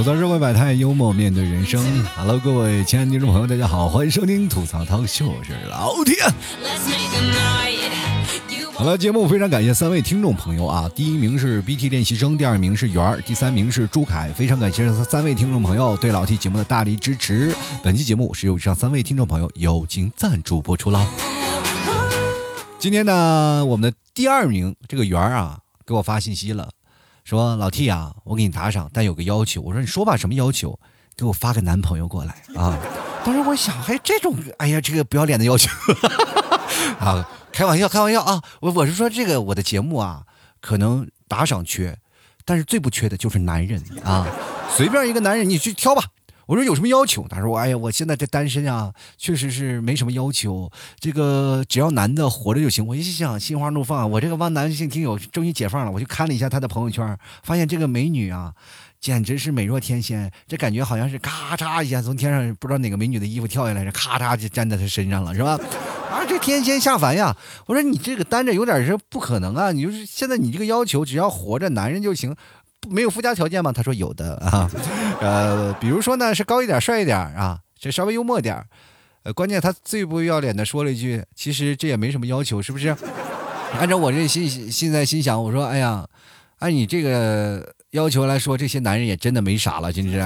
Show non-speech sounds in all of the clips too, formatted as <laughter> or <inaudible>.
吐槽社会百态，幽默面对人生。Hello，各位亲爱的听众朋友，大家好，欢迎收听吐槽涛秀，我是老铁。好了，节目非常感谢三位听众朋友啊！第一名是 BT 练习生，第二名是圆儿，第三名是朱凯。非常感谢这三位听众朋友对老 T 节目的大力支持。本期节目是由以上三位听众朋友友情赞助播出了。今天呢，我们的第二名这个圆儿啊，给我发信息了，说老 T 啊，我给你打赏，但有个要求。我说你说吧，什么要求？给我发个男朋友过来啊！<laughs> 当时我想，还有这种，哎呀，这个不要脸的要求 <laughs> 啊！开玩笑，开玩笑啊！我我是说这个我的节目啊，可能打赏缺，但是最不缺的就是男人啊！随便一个男人你去挑吧。我说有什么要求？他说：“哎呀，我现在这单身啊，确实是没什么要求。这个只要男的活着就行。”我一想，心花怒放，我这个帮男性听友终于解放了。我就看了一下他的朋友圈，发现这个美女啊，简直是美若天仙。这感觉好像是咔嚓一下从天上不知道哪个美女的衣服跳下来，这咔嚓就粘在他身上了，是吧？啊，这天仙下凡呀！我说你这个单着有点是不可能啊！你就是现在你这个要求，只要活着男人就行。没有附加条件吗？他说有的 <laughs> 啊，呃，比如说呢是高一点、帅一点啊，这稍微幽默点呃，关键他最不要脸的说了一句，其实这也没什么要求，是不是？<laughs> 按照我这心现在心想，我说，哎呀，按你这个要求来说，这些男人也真的没啥了，真是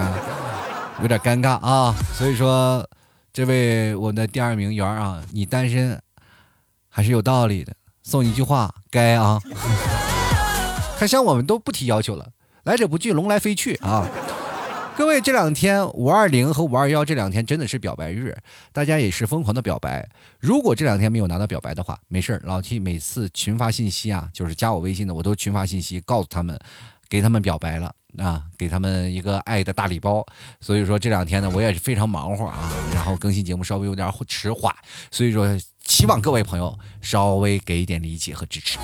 有点尴尬啊。所以说，这位我的第二名员啊，你单身还是有道理的，送你一句话，该啊。<laughs> 看像我们都不提要求了。来者不拒，龙来飞去啊！各位，这两天五二零和五二幺这两天真的是表白日，大家也是疯狂的表白。如果这两天没有拿到表白的话，没事老 T 每次群发信息啊，就是加我微信的，我都群发信息告诉他们，给他们表白了啊，给他们一个爱的大礼包。所以说这两天呢，我也是非常忙活啊，然后更新节目稍微有点迟缓，所以说希望各位朋友稍微给一点理解和支持。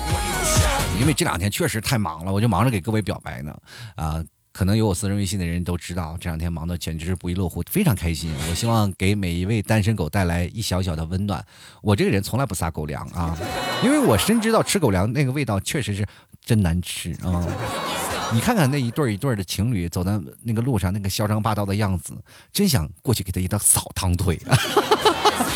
因为这两天确实太忙了，我就忙着给各位表白呢，啊，可能有我私人微信的人都知道，这两天忙的简直是不亦乐乎，非常开心。我希望给每一位单身狗带来一小小的温暖。我这个人从来不撒狗粮啊，因为我深知道吃狗粮那个味道确实是真难吃啊。你看看那一对一对的情侣走在那个路上，那个嚣张霸道的样子，真想过去给他一刀扫堂腿。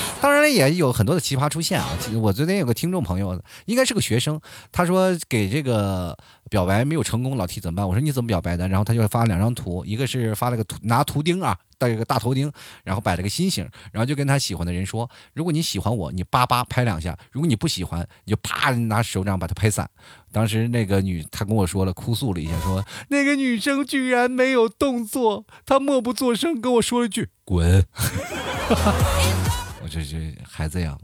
<laughs> 当然也有很多的奇葩出现啊！我昨天有个听众朋友，应该是个学生，他说给这个表白没有成功，老 T 怎么办？我说你怎么表白的？然后他就发了两张图，一个是发了个图拿图钉啊，带一个大头钉，然后摆了个心形，然后就跟他喜欢的人说：如果你喜欢我，你叭叭拍两下；如果你不喜欢，你就啪拿手掌把它拍散。当时那个女，她跟我说了，哭诉了一下，说那个女生居然没有动作，她默不作声跟我说了句滚。<laughs> 我这这孩子呀，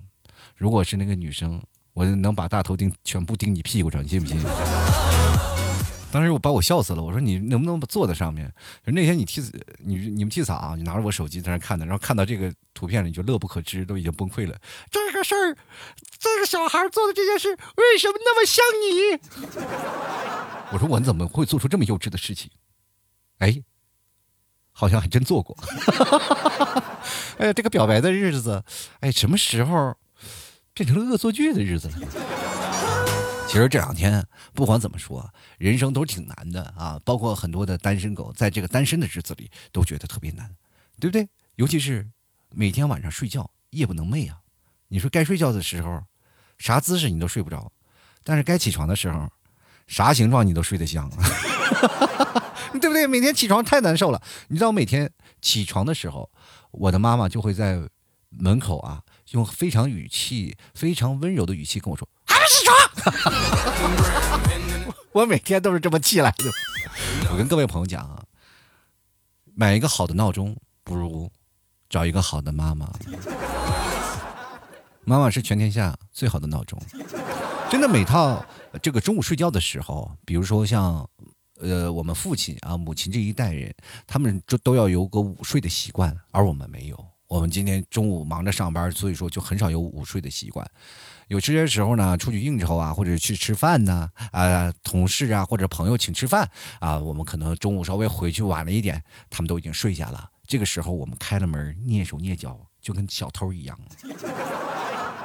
如果是那个女生，我能把大头钉全部钉你屁股上，你信不信？当时我把我笑死了。我说你能不能坐在上面？那天你替你你们替嫂啊，你拿着我手机在那看的，然后看到这个图片了，你就乐不可支，都已经崩溃了。这个事儿，这个小孩做的这件事，为什么那么像你？我说我怎么会做出这么幼稚的事情？哎。好像还真做过，<laughs> 哎，这个表白的日子，哎，什么时候变成了恶作剧的日子了？其实这两天不管怎么说，人生都挺难的啊，包括很多的单身狗，在这个单身的日子里都觉得特别难，对不对？尤其是每天晚上睡觉夜不能寐啊，你说该睡觉的时候，啥姿势你都睡不着，但是该起床的时候，啥形状你都睡得香。<laughs> 对不对？每天起床太难受了。你知道，每天起床的时候，我的妈妈就会在门口啊，用非常语气、非常温柔的语气跟我说：“起床。<laughs> ”我每天都是这么起来的。我跟各位朋友讲啊，买一个好的闹钟，不如找一个好的妈妈。妈妈是全天下最好的闹钟。真的，每套这个中午睡觉的时候，比如说像。呃，我们父亲啊、母亲这一代人，他们都都要有个午睡的习惯，而我们没有。我们今天中午忙着上班，所以说就很少有午睡的习惯。有些时候呢，出去应酬啊，或者去吃饭呢，啊，同事啊或者朋友请吃饭啊，我们可能中午稍微回去晚了一点，他们都已经睡下了。这个时候我们开了门，蹑手蹑脚，就跟小偷一样。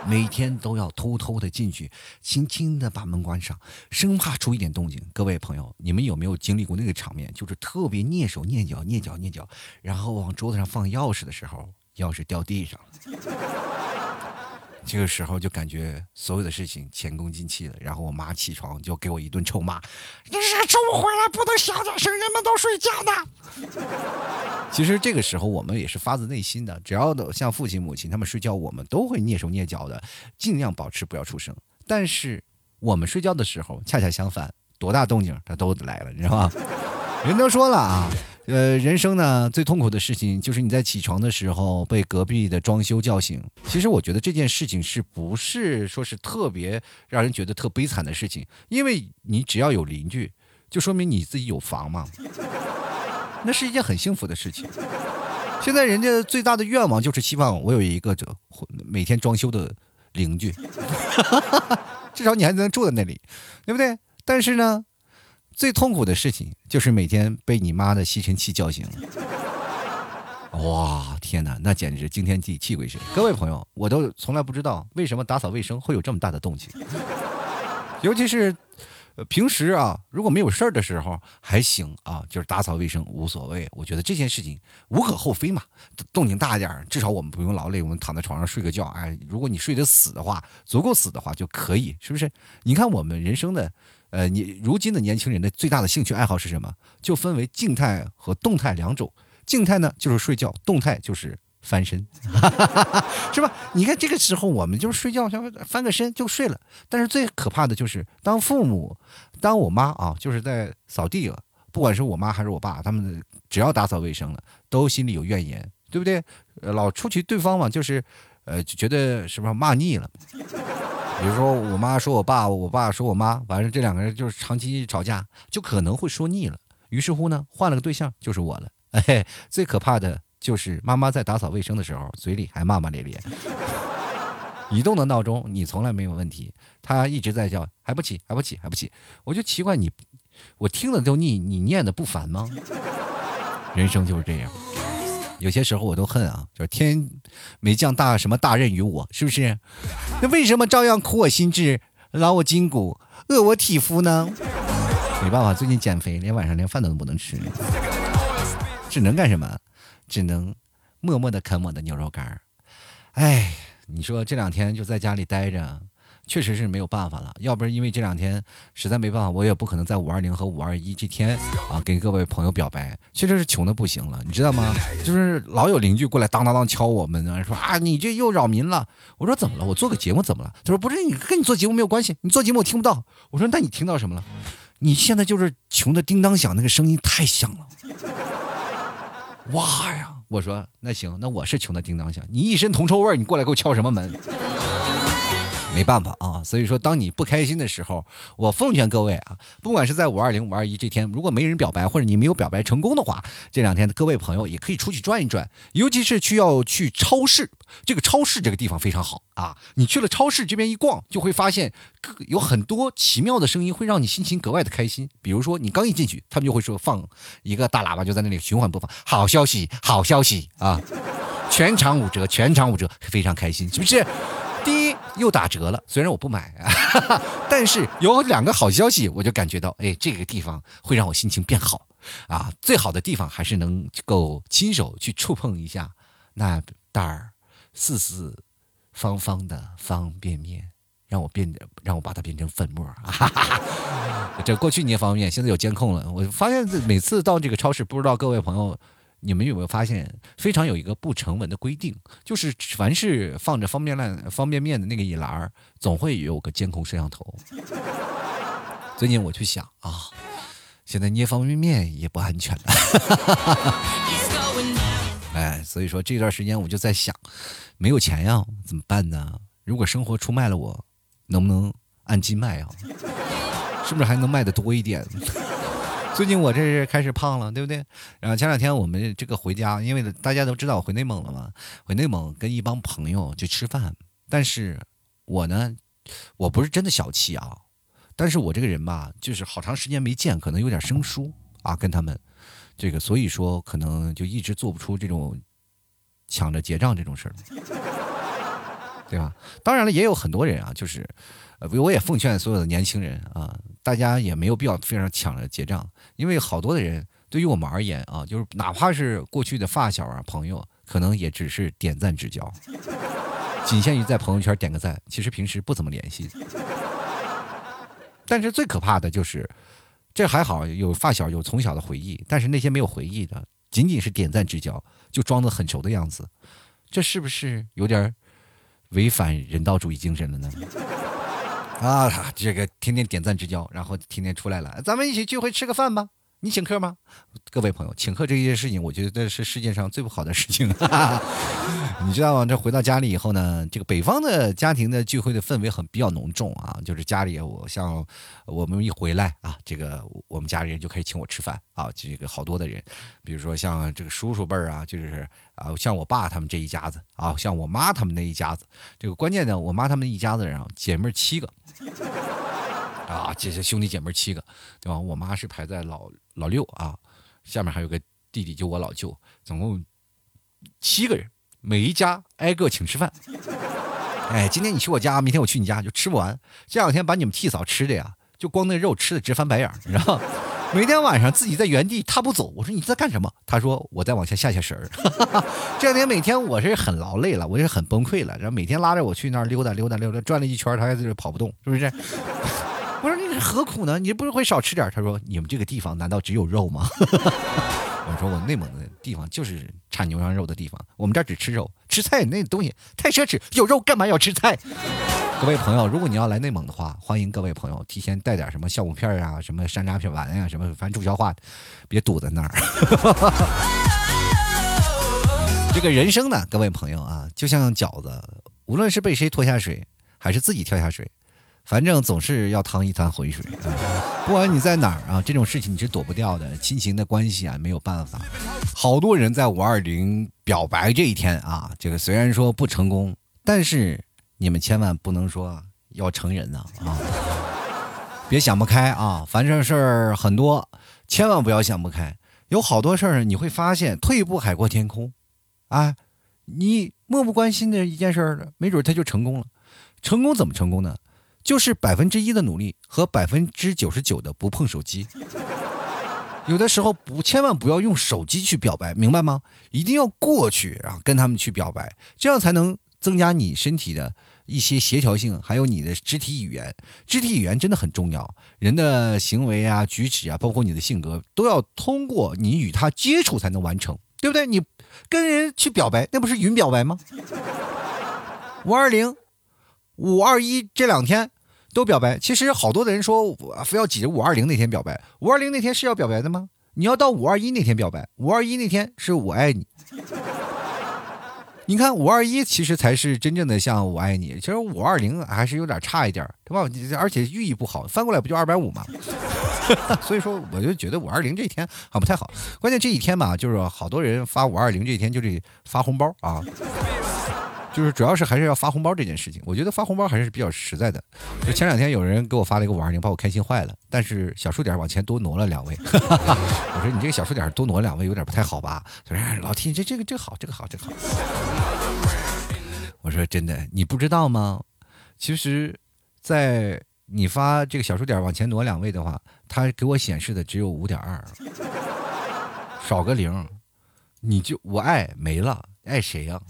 每天都要偷偷的进去，轻轻的把门关上，生怕出一点动静。各位朋友，你们有没有经历过那个场面？就是特别蹑手蹑脚、蹑脚蹑脚，然后往桌子上放钥匙的时候，钥匙掉地上了。这个时候就感觉所有的事情前功尽弃了。然后我妈起床就给我一顿臭骂：“你是中午回来不能小点声，人们都睡觉呢。<laughs> ”其实这个时候我们也是发自内心的，只要像父亲母亲他们睡觉，我们都会蹑手蹑脚的，尽量保持不要出声。但是我们睡觉的时候恰恰相反，多大动静他都来了，你知道吗？人都说了啊。呃，人生呢最痛苦的事情就是你在起床的时候被隔壁的装修叫醒。其实我觉得这件事情是不是说是特别让人觉得特悲惨的事情？因为你只要有邻居，<laughs> 就说明你自己有房嘛，那是一件很幸福的事情。现在人家最大的愿望就是希望我有一个这每天装修的邻居，<laughs> 至少你还能住在那里，对不对？但是呢。最痛苦的事情就是每天被你妈的吸尘器叫醒。哇，天哪，那简直惊天地泣鬼神！各位朋友，我都从来不知道为什么打扫卫生会有这么大的动静，尤其是平时啊，如果没有事儿的时候还行啊，就是打扫卫生无所谓。我觉得这件事情无可厚非嘛，动静大一点，至少我们不用劳累，我们躺在床上睡个觉。哎，如果你睡得死的话，足够死的话就可以，是不是？你看我们人生的。呃，你如今的年轻人的最大的兴趣爱好是什么？就分为静态和动态两种。静态呢就是睡觉，动态就是翻身，<laughs> 是吧？你看这个时候我们就是睡觉，翻个身就睡了。但是最可怕的就是当父母，当我妈啊，就是在扫地了，不管是我妈还是我爸，他们只要打扫卫生了，都心里有怨言，对不对？老出去对方嘛，就是呃，就觉得是不是骂腻了？比如说，我妈说我爸，我爸说我妈，完了这两个人就是长期吵架，就可能会说腻了。于是乎呢，换了个对象就是我了。<laughs> 哎，最可怕的就是妈妈在打扫卫生的时候，嘴里还骂骂咧咧。移动的闹钟你从来没有问题，他一直在叫，还不起，还不起，还不起。我就奇怪你，我听了都腻，你念的不烦吗？<laughs> 人生就是这样。有些时候我都恨啊，就是天没降大什么大任于我，是不是？<laughs> 那为什么照样苦我心志，劳我筋骨，饿我体肤呢？没办法，最近减肥，连晚上连饭都不能吃，只能干什么？只能默默的啃我的牛肉干儿。哎，你说这两天就在家里待着。确实是没有办法了，要不是因为这两天实在没办法，我也不可能在五二零和五二一这天啊给各位朋友表白。确实是穷的不行了，你知道吗？就是老有邻居过来当当当敲我们，说啊你这又扰民了。我说怎么了？我做个节目怎么了？他说不是你跟你做节目没有关系，你做节目我听不到。我说那你听到什么了？你现在就是穷的叮当响，那个声音太响了。哇呀！我说那行，那我是穷的叮当响，你一身铜臭味，你过来给我敲什么门？没办法啊，所以说，当你不开心的时候，我奉劝各位啊，不管是在五二零、五二一这天，如果没人表白，或者你没有表白成功的话，这两天的各位朋友也可以出去转一转，尤其是去要去超市，这个超市这个地方非常好啊。你去了超市这边一逛，就会发现有很多奇妙的声音，会让你心情格外的开心。比如说，你刚一进去，他们就会说放一个大喇叭，就在那里循环播放，好消息，好消息啊，全场五折，全场五折，非常开心，是不是？又打折了，虽然我不买啊，<laughs> 但是有两个好消息，我就感觉到，哎，这个地方会让我心情变好啊。最好的地方还是能够亲手去触碰一下那袋儿四四方方的方便面，让我变，让我把它变成粉末啊。<laughs> 这过去捏方便面，现在有监控了，我发现每次到这个超市，不知道各位朋友。你们有没有发现，非常有一个不成文的规定，就是凡是放着方便面、方便面的那个一栏儿，总会有个监控摄像头。最近我去想啊，现在捏方便面也不安全了。哎，所以说这段时间我就在想，没有钱呀，怎么办呢？如果生活出卖了我，能不能按斤卖啊？是不是还能卖的多一点？最近我这是开始胖了，对不对？然后前两天我们这个回家，因为大家都知道我回内蒙了嘛，回内蒙跟一帮朋友去吃饭。但是我呢，我不是真的小气啊，但是我这个人吧，就是好长时间没见，可能有点生疏啊，跟他们这个，所以说可能就一直做不出这种抢着结账这种事儿。对吧？当然了，也有很多人啊，就是，呃，我也奉劝所有的年轻人啊，大家也没有必要非常抢着结账，因为好多的人对于我们而言啊，就是哪怕是过去的发小啊朋友，可能也只是点赞之交，<laughs> 仅限于在朋友圈点个赞，其实平时不怎么联系。但是最可怕的就是，这还好有发小有从小的回忆，但是那些没有回忆的，仅仅是点赞之交，就装得很熟的样子，这是不是有点违反人道主义精神了呢？啊，这个天天点赞之交，然后天天出来了，咱们一起聚会吃个饭吧。你请客吗？各位朋友，请客这件事情，我觉得是世界上最不好的事情。<laughs> 你知道吗？这回到家里以后呢，这个北方的家庭的聚会的氛围很比较浓重啊。就是家里，我像我们一回来啊，这个我们家里人就开始请我吃饭啊。这个好多的人，比如说像这个叔叔辈儿啊，就是啊，像我爸他们这一家子啊，像我妈他们那一家子。这个关键呢，我妈他们一家子人啊，姐妹七个。啊，这些兄弟姐妹七个，对吧？我妈是排在老老六啊，下面还有个弟弟，就我老舅，总共七个人，每一家挨个请吃饭。哎，今天你去我家，明天我去你家，就吃不完。这两天把你们替嫂吃的呀，就光那肉吃的直翻白眼，你知道？<laughs> 每天晚上自己在原地踏步走。我说你在干什么？他说我在往下下下神儿。<laughs> 这两天每天我是很劳累了，我也很崩溃了，然后每天拉着我去那儿溜达溜达溜达，转了一圈，他还是跑不动，是不是？何苦呢？你不是会少吃点？他说你们这个地方难道只有肉吗？<laughs> 我说我内蒙的地方就是产牛羊肉的地方，我们这儿只吃肉，吃菜那东西太奢侈，有肉干嘛要吃菜？<laughs> 各位朋友，如果你要来内蒙的话，欢迎各位朋友提前带点什么酵母片啊，什么山楂片丸呀，什么反正助消化，别堵在那儿。<laughs> 这个人生呢，各位朋友啊，就像饺子，无论是被谁拖下水，还是自己跳下水。反正总是要趟一滩浑水啊！不管你在哪儿啊，这种事情你是躲不掉的。亲情的关系啊，没有办法。好多人在五二零表白这一天啊，这个虽然说不成功，但是你们千万不能说要成人呐啊！别想不开啊！反正事儿很多，千万不要想不开。有好多事儿你会发现，退一步海阔天空。啊，你漠不关心的一件事儿，没准他就成功了。成功怎么成功呢？就是百分之一的努力和百分之九十九的不碰手机。有的时候不，千万不要用手机去表白，明白吗？一定要过去，然后跟他们去表白，这样才能增加你身体的一些协调性，还有你的肢体语言。肢体语言真的很重要，人的行为啊、举止啊，包括你的性格，都要通过你与他接触才能完成，对不对？你跟人去表白，那不是云表白吗？五二零、五二一这两天。都表白，其实好多的人说，我非要挤着五二零那天表白。五二零那天是要表白的吗？你要到五二一那天表白。五二一那天是我爱你。<laughs> 你看五二一其实才是真正的像我爱你。其实五二零还是有点差一点，对吧？而且寓意不好，翻过来不就二百五吗？<laughs> 所以说，我就觉得五二零这一天啊不太好。关键这一天吧，就是好多人发五二零这一天就是发红包啊。就是主要是还是要发红包这件事情，我觉得发红包还是比较实在的。就前两天有人给我发了一个五二零，把我开心坏了。但是小数点往前多挪了两位，<laughs> 我说你这个小数点多挪两位有点不太好吧？他说老 T 这这个这个好，这个好，这个好。我说真的，你不知道吗？其实，在你发这个小数点往前挪两位的话，它给我显示的只有五点二，少个零，你就我爱没了，爱谁呀？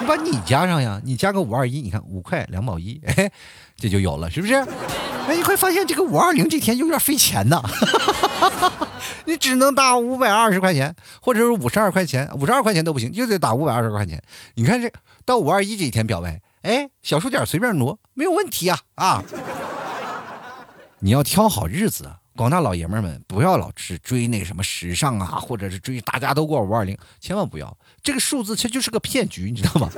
你把你加上呀，你加个五二一，你看五块两毛一，哎，这就有了，是不是？哎，你会发现这个五二零这天有点费钱呐，<laughs> 你只能打五百二十块钱，或者是五十二块钱，五十二块钱都不行，就得打五百二十块钱。你看这到五二一这一天表白，哎，小数点随便挪没有问题啊啊！你要挑好日子啊。广大老爷们们，不要老是追那什么时尚啊，或者是追大家都过五二零，千万不要。这个数字其实就是个骗局，你知道吗？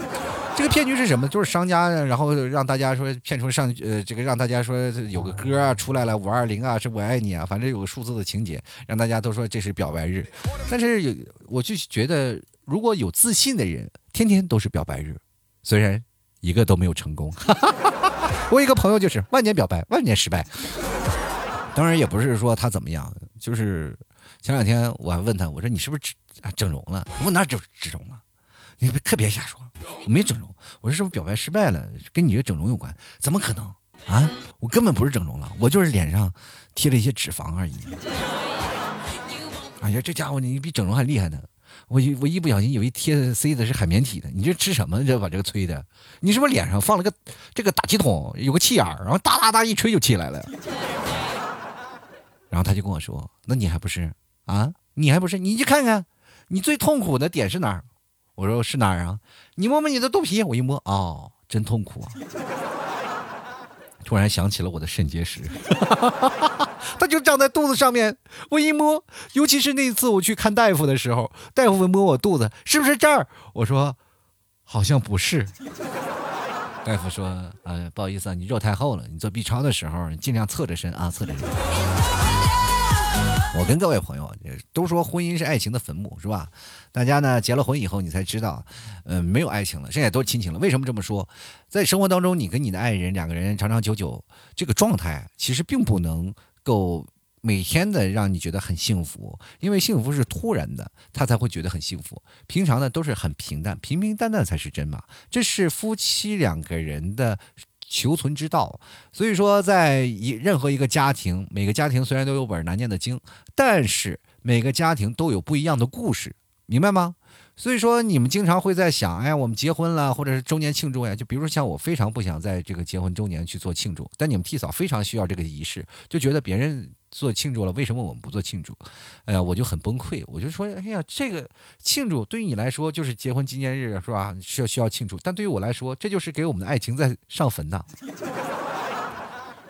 这个骗局是什么？就是商家然后让大家说骗出上呃，这个让大家说有个歌啊出来了，五二零啊，是我爱你啊，反正有个数字的情节，让大家都说这是表白日。但是有，我就觉得如果有自信的人，天天都是表白日，虽然一个都没有成功。<laughs> 我一个朋友就是万年表白，万年失败。当然也不是说他怎么样，就是前两天我还问他，我说你是不是整整容了？我哪整整容了？你可别瞎说，我没整容。我说是不是表白失败了，跟你这整容有关？怎么可能啊？我根本不是整容了，我就是脸上贴了一些脂肪而已。哎呀，这家伙你比整容还厉害呢！我一我一不小心以为贴的塞的是海绵体呢。你这吃什么？这把这个吹的？你是不是脸上放了个这个打气筒，有个气眼然后哒哒哒一吹就起来了？<laughs> 然后他就跟我说：“那你还不是啊？你还不是？你去看看，你最痛苦的点是哪儿？”我说：“是哪儿啊？你摸摸你的肚皮。”我一摸，哦，真痛苦啊！突然想起了我的肾结石，<laughs> 它就长在肚子上面。我一摸，尤其是那次我去看大夫的时候，大夫摸我肚子，是不是这儿？我说：“好像不是。”大夫说：“呃，不好意思啊，你肉太厚了，你做 B 超的时候尽量侧着身啊，侧着身。”我跟各位朋友都说婚姻是爱情的坟墓，是吧？大家呢结了婚以后，你才知道，嗯，没有爱情了，剩下都是亲情了。为什么这么说？在生活当中，你跟你的爱人两个人长长久久，这个状态其实并不能够每天的让你觉得很幸福，因为幸福是突然的，他才会觉得很幸福。平常呢都是很平淡，平平淡淡才是真嘛。这是夫妻两个人的。求存之道，所以说，在一任何一个家庭，每个家庭虽然都有本难念的经，但是每个家庭都有不一样的故事，明白吗？所以说，你们经常会在想，哎，我们结婚了，或者是周年庆祝呀，就比如说像我，非常不想在这个结婚周年去做庆祝，但你们替嫂非常需要这个仪式，就觉得别人。做庆祝了，为什么我们不做庆祝？哎呀，我就很崩溃。我就说，哎呀，这个庆祝对于你来说就是结婚纪念日，是吧？需要需要庆祝，但对于我来说，这就是给我们的爱情在上坟呐。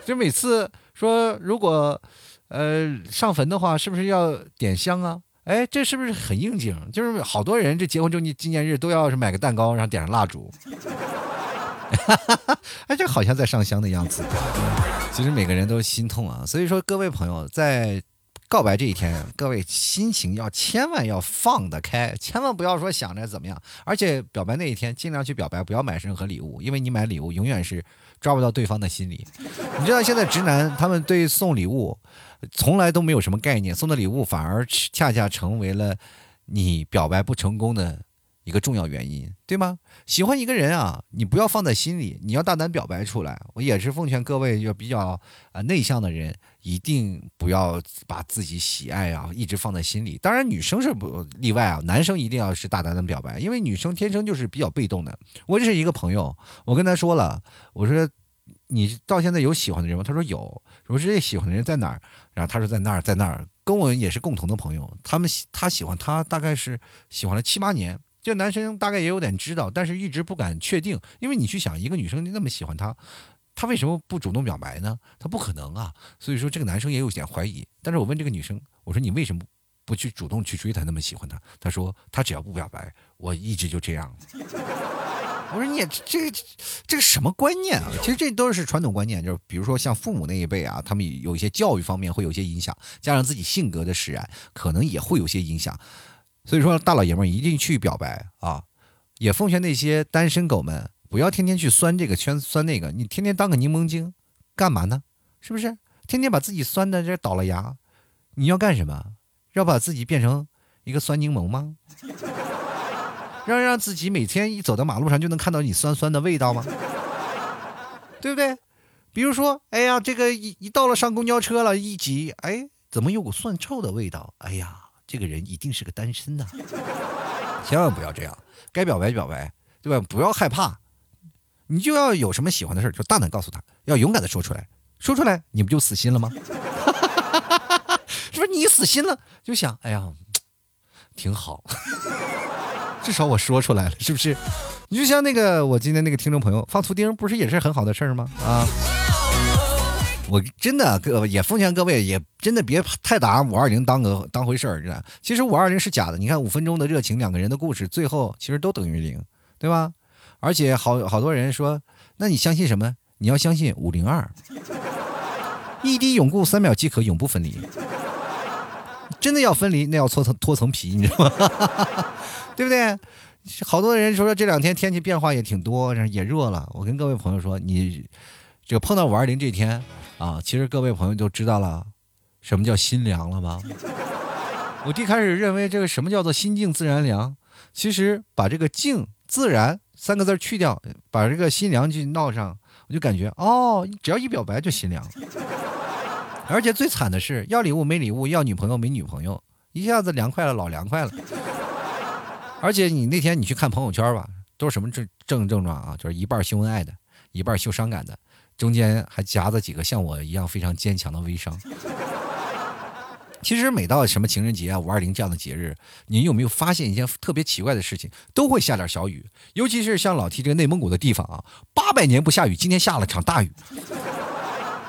就每次说，如果呃上坟的话，是不是要点香啊？哎，这是不是很应景？就是好多人这结婚周年纪念日都要是买个蛋糕，然后点上蜡烛。<laughs> 哎，这好像在上香的样子。其实每个人都心痛啊，所以说各位朋友在告白这一天，各位心情要千万要放得开，千万不要说想着怎么样。而且表白那一天尽量去表白，不要买任何礼物，因为你买礼物永远是抓不到对方的心理。你知道现在直男他们对送礼物从来都没有什么概念，送的礼物反而恰恰成为了你表白不成功的。一个重要原因，对吗？喜欢一个人啊，你不要放在心里，你要大胆表白出来。我也是奉劝各位，就比较啊内向的人，一定不要把自己喜爱啊一直放在心里。当然，女生是不例外啊，男生一定要是大胆的表白，因为女生天生就是比较被动的。我认识一个朋友，我跟他说了，我说你到现在有喜欢的人吗？他说有。我说这喜欢的人在哪儿？然后他说在那儿，在那儿，跟我也是共同的朋友。他们他喜欢他，大概是喜欢了七八年。这男生大概也有点知道，但是一直不敢确定，因为你去想，一个女生那么喜欢他，他为什么不主动表白呢？他不可能啊，所以说这个男生也有点怀疑。但是我问这个女生，我说你为什么不去主动去追他，那么喜欢他？他说他只要不表白，我一直就这样。<laughs> 我说你也这这什么观念啊？其实这都是传统观念，就是比如说像父母那一辈啊，他们有一些教育方面会有些影响，加上自己性格的使然，可能也会有些影响。所以说，大老爷们一定去表白啊！也奉劝那些单身狗们，不要天天去酸这个圈酸那个，你天天当个柠檬精，干嘛呢？是不是？天天把自己酸的这倒了牙，你要干什么？要把自己变成一个酸柠檬吗？<laughs> 让让自己每天一走到马路上就能看到你酸酸的味道吗？对不对？比如说，哎呀，这个一一到了上公交车了，一挤，哎，怎么有股蒜臭的味道？哎呀！这个人一定是个单身呐，<laughs> 千万不要这样，该表白表白，对吧？不要害怕，你就要有什么喜欢的事就大胆告诉他，要勇敢的说出来，说出来，你不就死心了吗？<laughs> 是不是你死心了，就想，哎呀，挺好，至少我说出来了，是不是？你就像那个我今天那个听众朋友放图钉，不是也是很好的事儿吗？啊。我真的各也奉劝各位，也真的别太打五二零当个当回事儿，知道其实五二零是假的。你看五分钟的热情，两个人的故事，最后其实都等于零，对吧？而且好好多人说，那你相信什么？你要相信五零二，一滴永固，三秒即可，永不分离。真的要分离，那要脱层脱层皮，你知道吗？<laughs> 对不对？好多人说说这两天天气变化也挺多，也热了。我跟各位朋友说，你这个碰到五二零这天。啊，其实各位朋友都知道了，什么叫心凉了吧？我一开始认为这个什么叫做心静自然凉，其实把这个静自然三个字去掉，把这个心凉就闹上，我就感觉哦，只要一表白就心凉了。而且最惨的是，要礼物没礼物，要女朋友没女朋友，一下子凉快了，老凉快了。而且你那天你去看朋友圈吧，都是什么症症症状啊？就是一半秀恩爱的，一半秀伤感的，中间还夹着几个像我一样非常坚强的微商。其实每到什么情人节啊、五二零这样的节日，你有没有发现一件特别奇怪的事情？都会下点小雨，尤其是像老 T 这个内蒙古的地方啊，八百年不下雨，今天下了场大雨。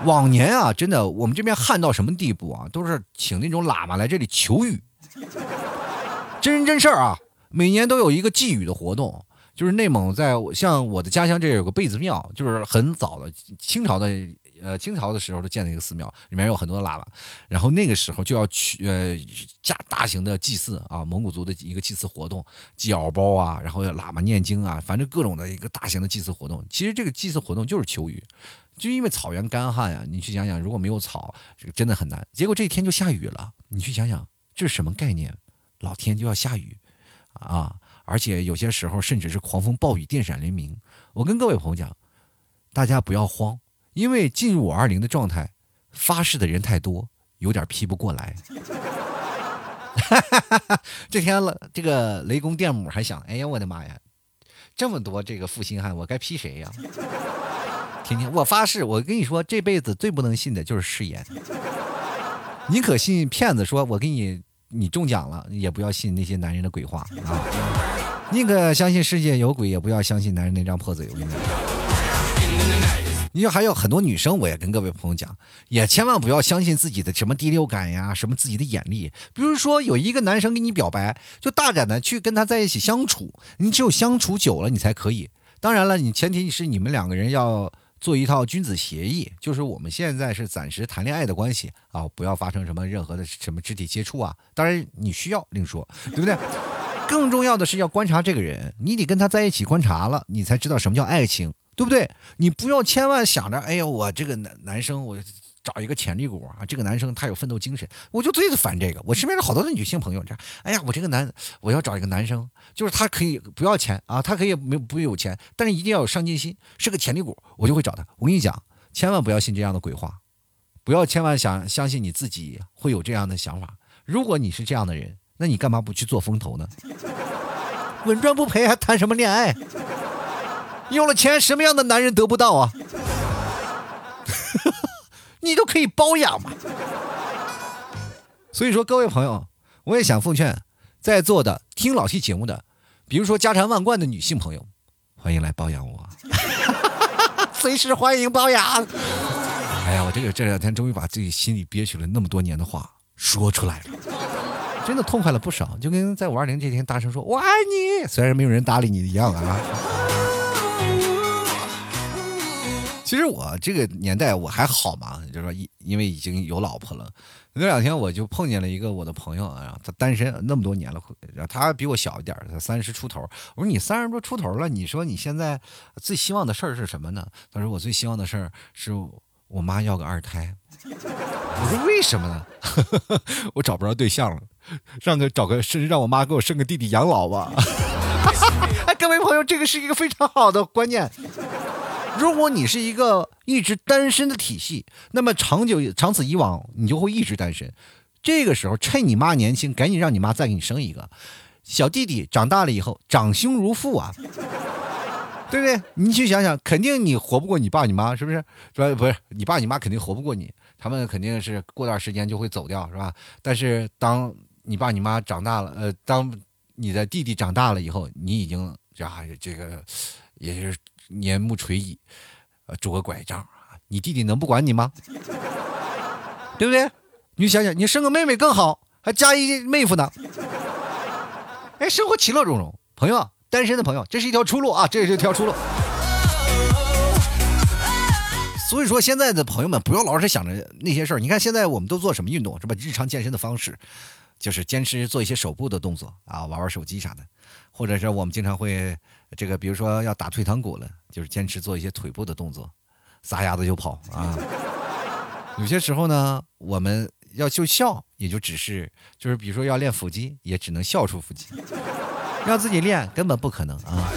往年啊，真的，我们这边旱到什么地步啊？都是请那种喇嘛来这里求雨，真人真事儿啊！每年都有一个祭雨的活动，就是内蒙在像我的家乡这有个贝子庙，就是很早的清朝的呃清朝的时候都建了一个寺庙，里面有很多喇嘛，然后那个时候就要去呃加大型的祭祀啊，蒙古族的一个祭祀活动，祭敖包啊，然后喇嘛念经啊，反正各种的一个大型的祭祀活动。其实这个祭祀活动就是求雨。就因为草原干旱呀，你去想想，如果没有草，这个真的很难。结果这一天就下雨了，你去想想，这是什么概念？老天就要下雨，啊！而且有些时候甚至是狂风暴雨、电闪雷鸣。我跟各位朋友讲，大家不要慌，因为进入五二零的状态，发誓的人太多，有点批不过来。<laughs> 这天了，这个雷公电母还想，哎呀，我的妈呀，这么多这个负心汉，我该批谁呀？听听，我发誓，我跟你说，这辈子最不能信的就是誓言。<laughs> 宁可信骗子说我给你你中奖了，也不要信那些男人的鬼话啊！宁可相信世界有鬼，也不要相信男人那张破嘴。我跟你讲，你说还有很多女生，我也跟各位朋友讲，也千万不要相信自己的什么第六感呀，什么自己的眼力。比如说有一个男生给你表白，就大胆的去跟他在一起相处，你只有相处久了，你才可以。当然了，你前提是你们两个人要。做一套君子协议，就是我们现在是暂时谈恋爱的关系啊，不要发生什么任何的什么肢体接触啊。当然你需要另说，对不对？更重要的是要观察这个人，你得跟他在一起观察了，你才知道什么叫爱情，对不对？你不要千万想着，哎呀，我这个男男生我。找一个潜力股啊！这个男生他有奋斗精神，我就最烦这个。我身边有好多的女性朋友，这样，哎呀，我这个男，我要找一个男生，就是他可以不要钱啊，他可以没不有钱，但是一定要有上进心，是个潜力股，我就会找他。我跟你讲，千万不要信这样的鬼话，不要千万想相信你自己会有这样的想法。如果你是这样的人，那你干嘛不去做风投呢？稳赚不赔还谈什么恋爱？有了钱，什么样的男人得不到啊？你都可以包养嘛，所以说各位朋友，我也想奉劝在座的听老 T 节目的，比如说家财万贯的女性朋友，欢迎来包养我，<laughs> 随时欢迎包养。哎呀，我这个这两天终于把自己心里憋屈了那么多年的话说出来了，真的痛快了不少，就跟在五二零这天大声说我爱你，虽然没有人搭理你一样啊。其实我这个年代我还好嘛，就是说，因因为已经有老婆了。那两天我就碰见了一个我的朋友啊，他单身那么多年了，然后他比我小一点，他三十出头。我说你三十多出头了，你说你现在最希望的事儿是什么呢？他说我最希望的事儿是我妈要个二胎。我说为什么呢？<laughs> 我找不着对象了，让个找个甚至让我妈给我生个弟弟养老吧。<laughs> <laughs> 哎，各位朋友，这个是一个非常好的观念。如果你是一个一直单身的体系，那么长久长此以往，你就会一直单身。这个时候，趁你妈年轻，赶紧让你妈再给你生一个小弟弟。长大了以后，长兄如父啊，<laughs> 对不对？你去想想，肯定你活不过你爸你妈，是不是？说不是，你爸你妈肯定活不过你，他们肯定是过段时间就会走掉，是吧？但是当你爸你妈长大了，呃，当你的弟弟长大了以后，你已经啊，这个也是。年暮垂矣，呃，拄个拐杖啊你弟弟能不管你吗？对不对？你想想，你生个妹妹更好，还加一妹夫呢。哎，生活其乐融融。朋友，单身的朋友，这是一条出路啊，这是一条出路。所以说，现在的朋友们不要老是想着那些事儿。你看，现在我们都做什么运动？是吧？日常健身的方式，就是坚持做一些手部的动作啊，玩玩手机啥的，或者是我们经常会。这个比如说要打退堂鼓了，就是坚持做一些腿部的动作，撒丫子就跑啊。有些时候呢，我们要就笑，也就只是就是比如说要练腹肌，也只能笑出腹肌。让自己练根本不可能啊。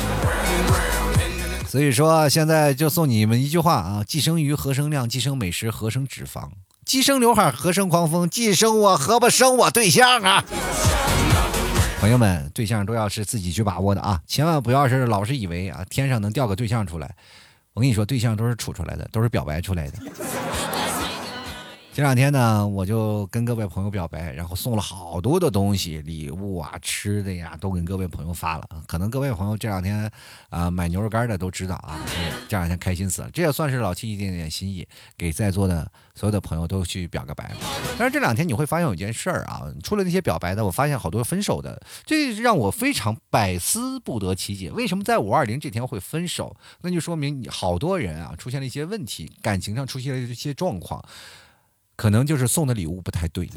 所以说，现在就送你们一句话啊：既生瑜，何生亮？既生美食，何生脂肪？既生刘海，何生狂风？既生我，何不生我对象啊？朋友们，对象都要是自己去把握的啊，千万不要是老是以为啊，天上能掉个对象出来。我跟你说，对象都是处出来的，都是表白出来的。这两天呢，我就跟各位朋友表白，然后送了好多的东西、礼物啊、吃的呀，都跟各位朋友发了。可能各位朋友这两天啊买牛肉干的都知道啊，这两天开心死了。这也算是老七一点点心意，给在座的所有的朋友都去表个白。但是这两天你会发现有一件事儿啊，除了那些表白的，我发现好多分手的，这让我非常百思不得其解。为什么在五二零这天会分手？那就说明好多人啊出现了一些问题，感情上出现了一些状况。可能就是送的礼物不太对。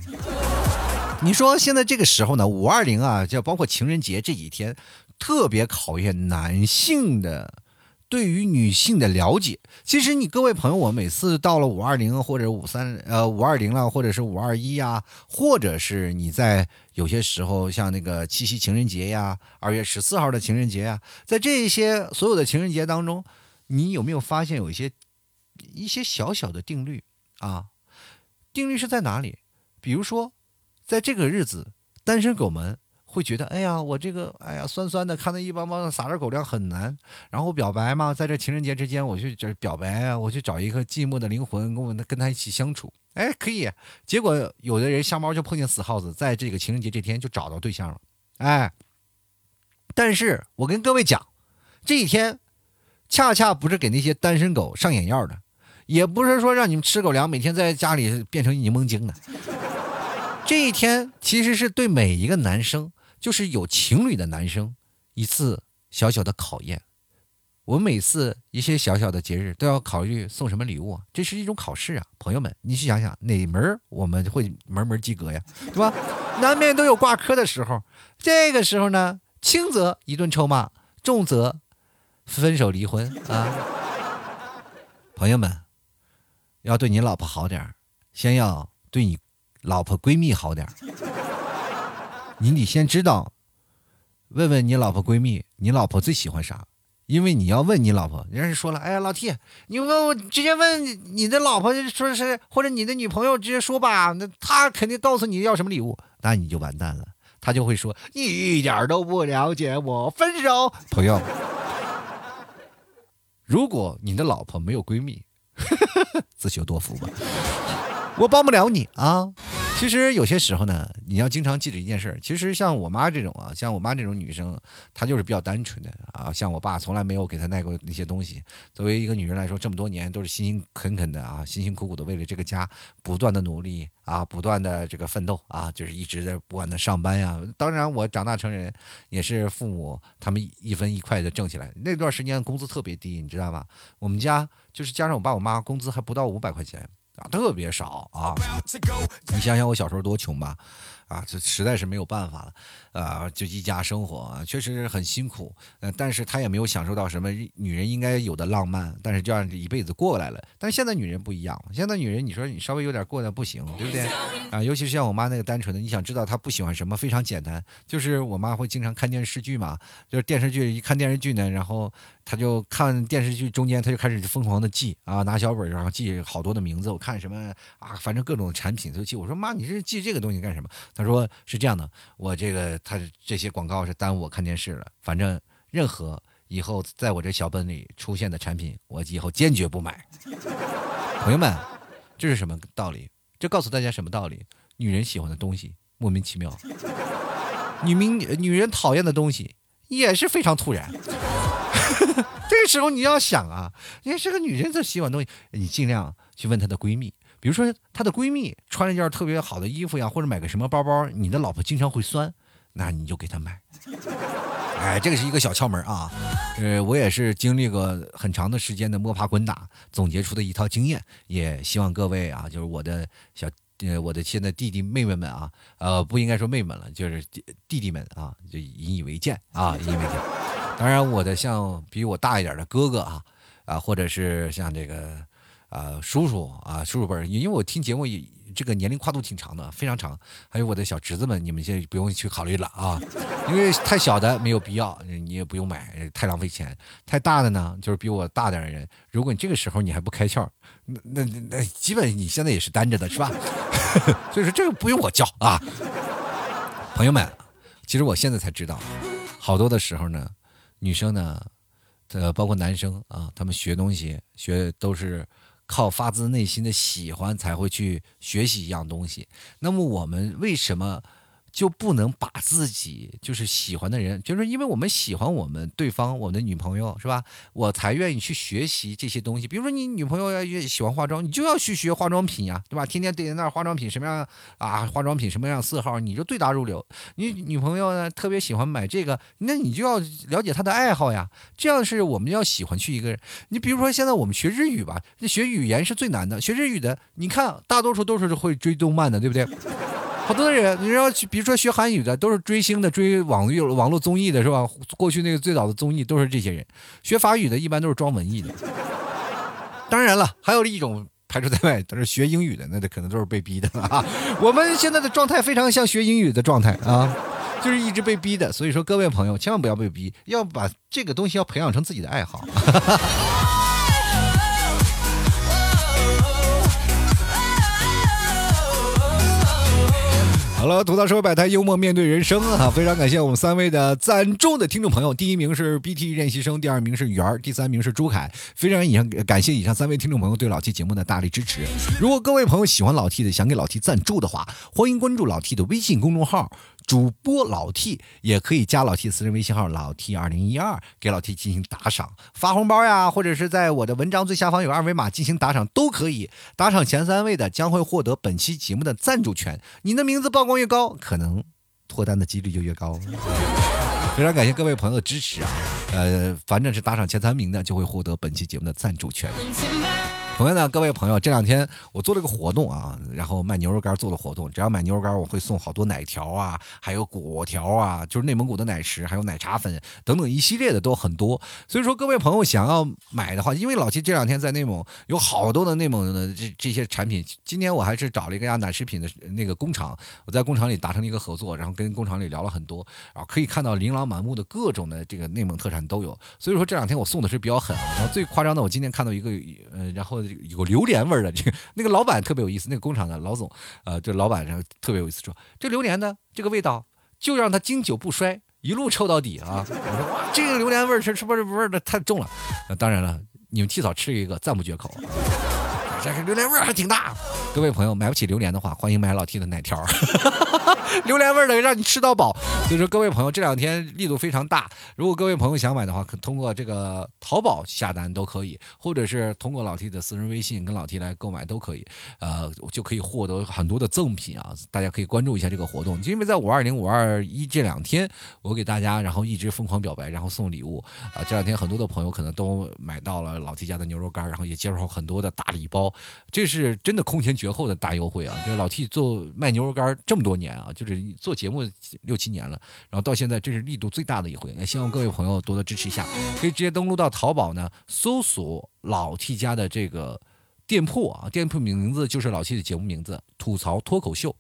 你说现在这个时候呢，五二零啊，就包括情人节这几天，特别考验男性的对于女性的了解。其实你各位朋友，我每次到了五二零或者五三呃五二零了，或者是五二一呀，或者是你在有些时候像那个七夕情人节呀，二月十四号的情人节呀，在这些所有的情人节当中，你有没有发现有一些一些小小的定律啊？定律是在哪里？比如说，在这个日子，单身狗们会觉得，哎呀，我这个，哎呀，酸酸的，看到一帮帮撒着狗粮很难。然后表白嘛，在这情人节之间，我去这表白啊，我去找一个寂寞的灵魂，跟我跟他一起相处，哎，可以。结果有的人瞎猫就碰见死耗子，在这个情人节这天就找到对象了，哎。但是我跟各位讲，这一天恰恰不是给那些单身狗上眼药的。也不是说让你们吃狗粮，每天在家里变成柠檬精的。<laughs> 这一天其实是对每一个男生，就是有情侣的男生，一次小小的考验。我们每次一些小小的节日都要考虑送什么礼物，这是一种考试啊，朋友们，你去想想哪门我们会门门及格呀，对吧？<laughs> 难免都有挂科的时候，这个时候呢，轻则一顿臭骂，重则分手离婚啊，朋友们。要对你老婆好点先要对你老婆闺蜜好点你得先知道，问问你老婆闺蜜，你老婆最喜欢啥？因为你要问你老婆，人家说了，哎呀，老 T，你问我直接问你的老婆，说是或者你的女朋友直接说吧，那她肯定告诉你要什么礼物，那你就完蛋了，她就会说你一点都不了解我，分手。朋友，如果你的老婆没有闺蜜。<laughs> 自求多福吧，我帮不了你啊。其实有些时候呢，你要经常记着一件事其实像我妈这种啊，像我妈这种女生，她就是比较单纯的啊。像我爸从来没有给她带过那些东西。作为一个女人来说，这么多年都是辛辛恳恳的啊，辛辛苦苦的为了这个家不断的努力啊，不断的这个奋斗啊，就是一直在不断的上班呀。当然，我长大成人也是父母他们一分一块的挣起来。那段时间工资特别低，你知道吧？我们家就是加上我爸我妈，工资还不到五百块钱。特别少啊！你想想我小时候多穷吧，啊，这实在是没有办法了。啊，就一家生活，确实很辛苦。呃，但是他也没有享受到什么女人应该有的浪漫，但是就这样一辈子过来了。但是现在女人不一样，现在女人你说你稍微有点过得不行，对不对？啊，尤其是像我妈那个单纯的，你想知道她不喜欢什么，非常简单，就是我妈会经常看电视剧嘛，就是电视剧一看电视剧呢，然后她就看电视剧中间，她就开始疯狂的记啊，拿小本然后记好多的名字，我看什么啊，反正各种产品都记。我说妈，你是记这个东西干什么？她说是这样的，我这个。他这些广告是耽误我看电视了。反正任何以后在我这小本里出现的产品，我以后坚决不买。<laughs> 朋友们，这是什么道理？这告诉大家什么道理？女人喜欢的东西莫名其妙，女明女人讨厌的东西也是非常突然。<laughs> 这个时候你要想啊，你是个女人她喜欢东西，你尽量去问她的闺蜜。比如说她的闺蜜穿了一件特别好的衣服呀，或者买个什么包包，你的老婆经常会酸。那你就给她买，<laughs> 哎，这个是一个小窍门啊，呃，我也是经历过很长的时间的摸爬滚打，总结出的一套经验，也希望各位啊，就是我的小呃，我的现在弟弟妹妹们啊，呃，不应该说妹妹了，就是弟弟们啊，就引以为戒啊，引以为戒。当然，我的像比我大一点的哥哥啊，啊，或者是像这个啊叔叔啊叔叔辈儿，因为我听节目也。这个年龄跨度挺长的，非常长。还有我的小侄子们，你们先不用去考虑了啊，<laughs> 因为太小的没有必要，你也不用买，太浪费钱。太大的呢，就是比我大点的人，如果你这个时候你还不开窍，那那那基本你现在也是单着的，是吧？<laughs> 所以说这个不用我教啊，朋友们，其实我现在才知道，好多的时候呢，女生呢，呃，包括男生啊，他们学东西学都是。靠发自内心的喜欢才会去学习一样东西。那么我们为什么？就不能把自己就是喜欢的人，就是因为我们喜欢我们对方，我们的女朋友是吧？我才愿意去学习这些东西。比如说你女朋友要喜欢化妆，你就要去学化妆品呀，对吧？天天对着那化妆品什么样啊？化妆品什么样色号，你就对答如流。你女朋友呢特别喜欢买这个，那你就要了解她的爱好呀。这样是我们要喜欢去一个人。你比如说现在我们学日语吧，学语言是最难的。学日语的，你看大多数都是会追动漫的，对不对？好多人，你说去，比如说学韩语的，都是追星的，追网络网络综艺的，是吧？过去那个最早的综艺都是这些人。学法语的，一般都是装文艺的。当然了，还有一种排除在外，都是学英语的，那可能都是被逼的啊。我们现在的状态非常像学英语的状态啊，就是一直被逼的。所以说，各位朋友，千万不要被逼，要把这个东西要培养成自己的爱好。好了，吐槽社会百态，幽默面对人生啊！非常感谢我们三位的赞助的听众朋友，第一名是 BT 练习生，第二名是圆儿，第三名是朱凯。非常以上感谢以上三位听众朋友对老 T 节目的大力支持。如果各位朋友喜欢老 T 的，想给老 T 赞助的话，欢迎关注老 T 的微信公众号。主播老 T 也可以加老 T 私人微信号老 T 二零一二，给老 T 进行打赏、发红包呀，或者是在我的文章最下方有二维码进行打赏都可以。打赏前三位的将会获得本期节目的赞助权，你的名字曝光越高，可能脱单的几率就越高。非常感谢各位朋友的支持啊！呃，反正是打赏前三名的就会获得本期节目的赞助权。同样呢，各位朋友，这两天我做了个活动啊，然后卖牛肉干做了活动，只要买牛肉干，我会送好多奶条啊，还有果条啊，就是内蒙古的奶食，还有奶茶粉等等一系列的都很多。所以说，各位朋友想要买的话，因为老七这两天在内蒙有好多的内蒙的这这些产品，今天我还是找了一个家奶食品的那个工厂，我在工厂里达成了一个合作，然后跟工厂里聊了很多，然后可以看到琳琅满目的各种的这个内蒙特产都有。所以说这两天我送的是比较狠，然后最夸张的，我今天看到一个，呃，然后。有榴莲味儿的这个那个老板特别有意思，那个工厂的老总，呃，这老板然后特别有意思，说这榴莲呢，这个味道就让它经久不衰，一路臭到底啊！<laughs> 我说，这个榴莲味儿是是不是味儿的太重了？那当然了，你们替嫂吃一个赞不绝口。这个榴莲味儿还挺大，各位朋友买不起榴莲的话，欢迎买老 T 的奶条，<laughs> <laughs> 榴莲味儿的让你吃到饱。所以说各位朋友这两天力度非常大，如果各位朋友想买的话，可通过这个淘宝下单都可以，或者是通过老 T 的私人微信跟老 T 来购买都可以，呃，就可以获得很多的赠品啊。大家可以关注一下这个活动，因为在五二零、五二一这两天，我给大家然后一直疯狂表白，然后送礼物啊。这两天很多的朋友可能都买到了老 T 家的牛肉干，然后也接受很多的大礼包。这是真的空前绝后的大优惠啊！这老 T 做卖牛肉干这么多年啊，就是做节目六七年了，然后到现在这是力度最大的一回。那希望各位朋友多多支持一下，可以直接登录到淘宝呢，搜索老 T 家的这个店铺啊，店铺名字就是老 T 的节目名字——吐槽脱口秀。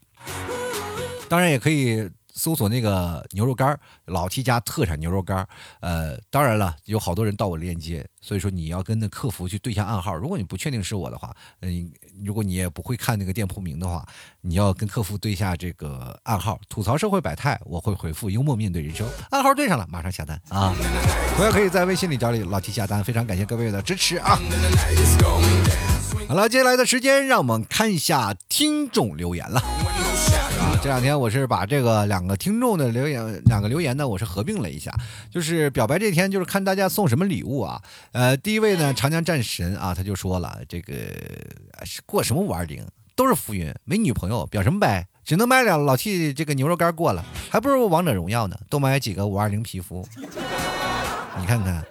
当然也可以。搜索那个牛肉干老 T 家特产牛肉干呃，当然了，有好多人盗我链接，所以说你要跟那客服去对一下暗号。如果你不确定是我的话，嗯，如果你也不会看那个店铺名的话，你要跟客服对一下这个暗号。吐槽社会百态，我会回复幽默面对人生。暗号对上了，马上下单啊！同样可以在微信里找你老 T 下单。非常感谢各位的支持啊！好了，接下来的时间让我们看一下听众留言了。这两天我是把这个两个听众的留言，两个留言呢，我是合并了一下。就是表白这天，就是看大家送什么礼物啊。呃，第一位呢，长江战神啊，他就说了，这个过什么五二零都是浮云，没女朋友表什么白，只能买两老 T 这个牛肉干过了，还不如王者荣耀呢，多买几个五二零皮肤。你看看，